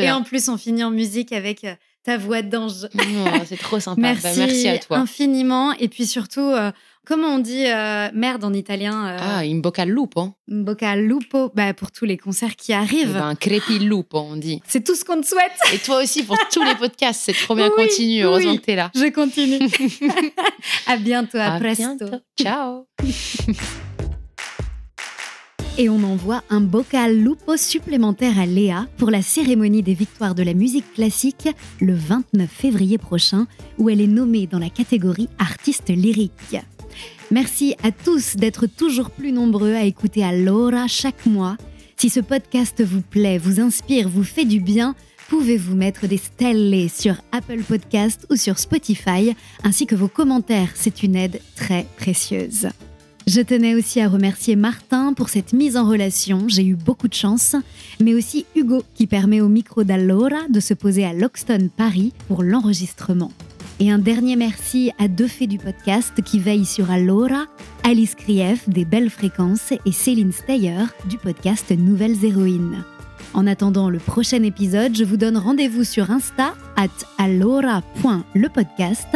Et en plus, on finit en musique avec euh, ta voix d'ange. Oh, c'est trop sympa. Merci, Bah, merci à toi. infiniment. Et puis surtout, euh, comment on dit euh, merde en italien euh, Ah, in bocca al lupo. Un bocca al lupo bah, pour tous les concerts qui Eh arrivent. ben, crepi lupo, on dit. C'est tout ce qu'on te souhaite. Et toi aussi pour tous les podcasts. C'est trop bien. Oui, Continue. Heureusement oui. que t'es là. Je continue. à bientôt, à, À presto. bientôt. Ciao. Et on envoie un bocal lupo supplémentaire à Léa pour la cérémonie des victoires de la musique classique le 29 février prochain, où elle est nommée dans la catégorie artiste lyrique. Merci à tous d'être toujours plus nombreux à écouter Allora chaque mois. Si ce podcast vous plaît, vous inspire, vous fait du bien, pouvez-vous mettre des stelles sur Apple Podcast ou sur Spotify, ainsi que vos commentaires. C'est une aide très précieuse. Je tenais aussi à remercier Martin pour cette mise en relation, j'ai eu beaucoup de chance, mais aussi Hugo qui permet au micro d'Allora de se poser à Loxton, Paris pour l'enregistrement. Et un dernier merci à deux fées du podcast qui veillent sur Allora, Alice Krief des Belles Fréquences et Céline Steyer du podcast Nouvelles Héroïnes. En attendant le prochain épisode, je vous donne rendez-vous sur Insta at allora.lepodcast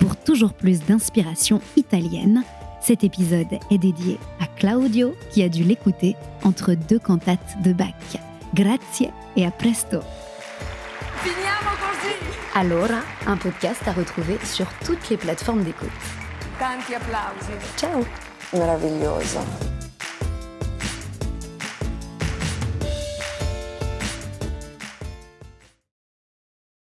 pour toujours plus d'inspiration italienne. Cet épisode est dédié à Claudio qui a dû l'écouter entre deux cantates de Bach. Grazie e a presto. Finiamo così! Allora, un podcast à retrouver sur toutes les plateformes d'écoute. Tanti applausi. Ciao Meraviglioso.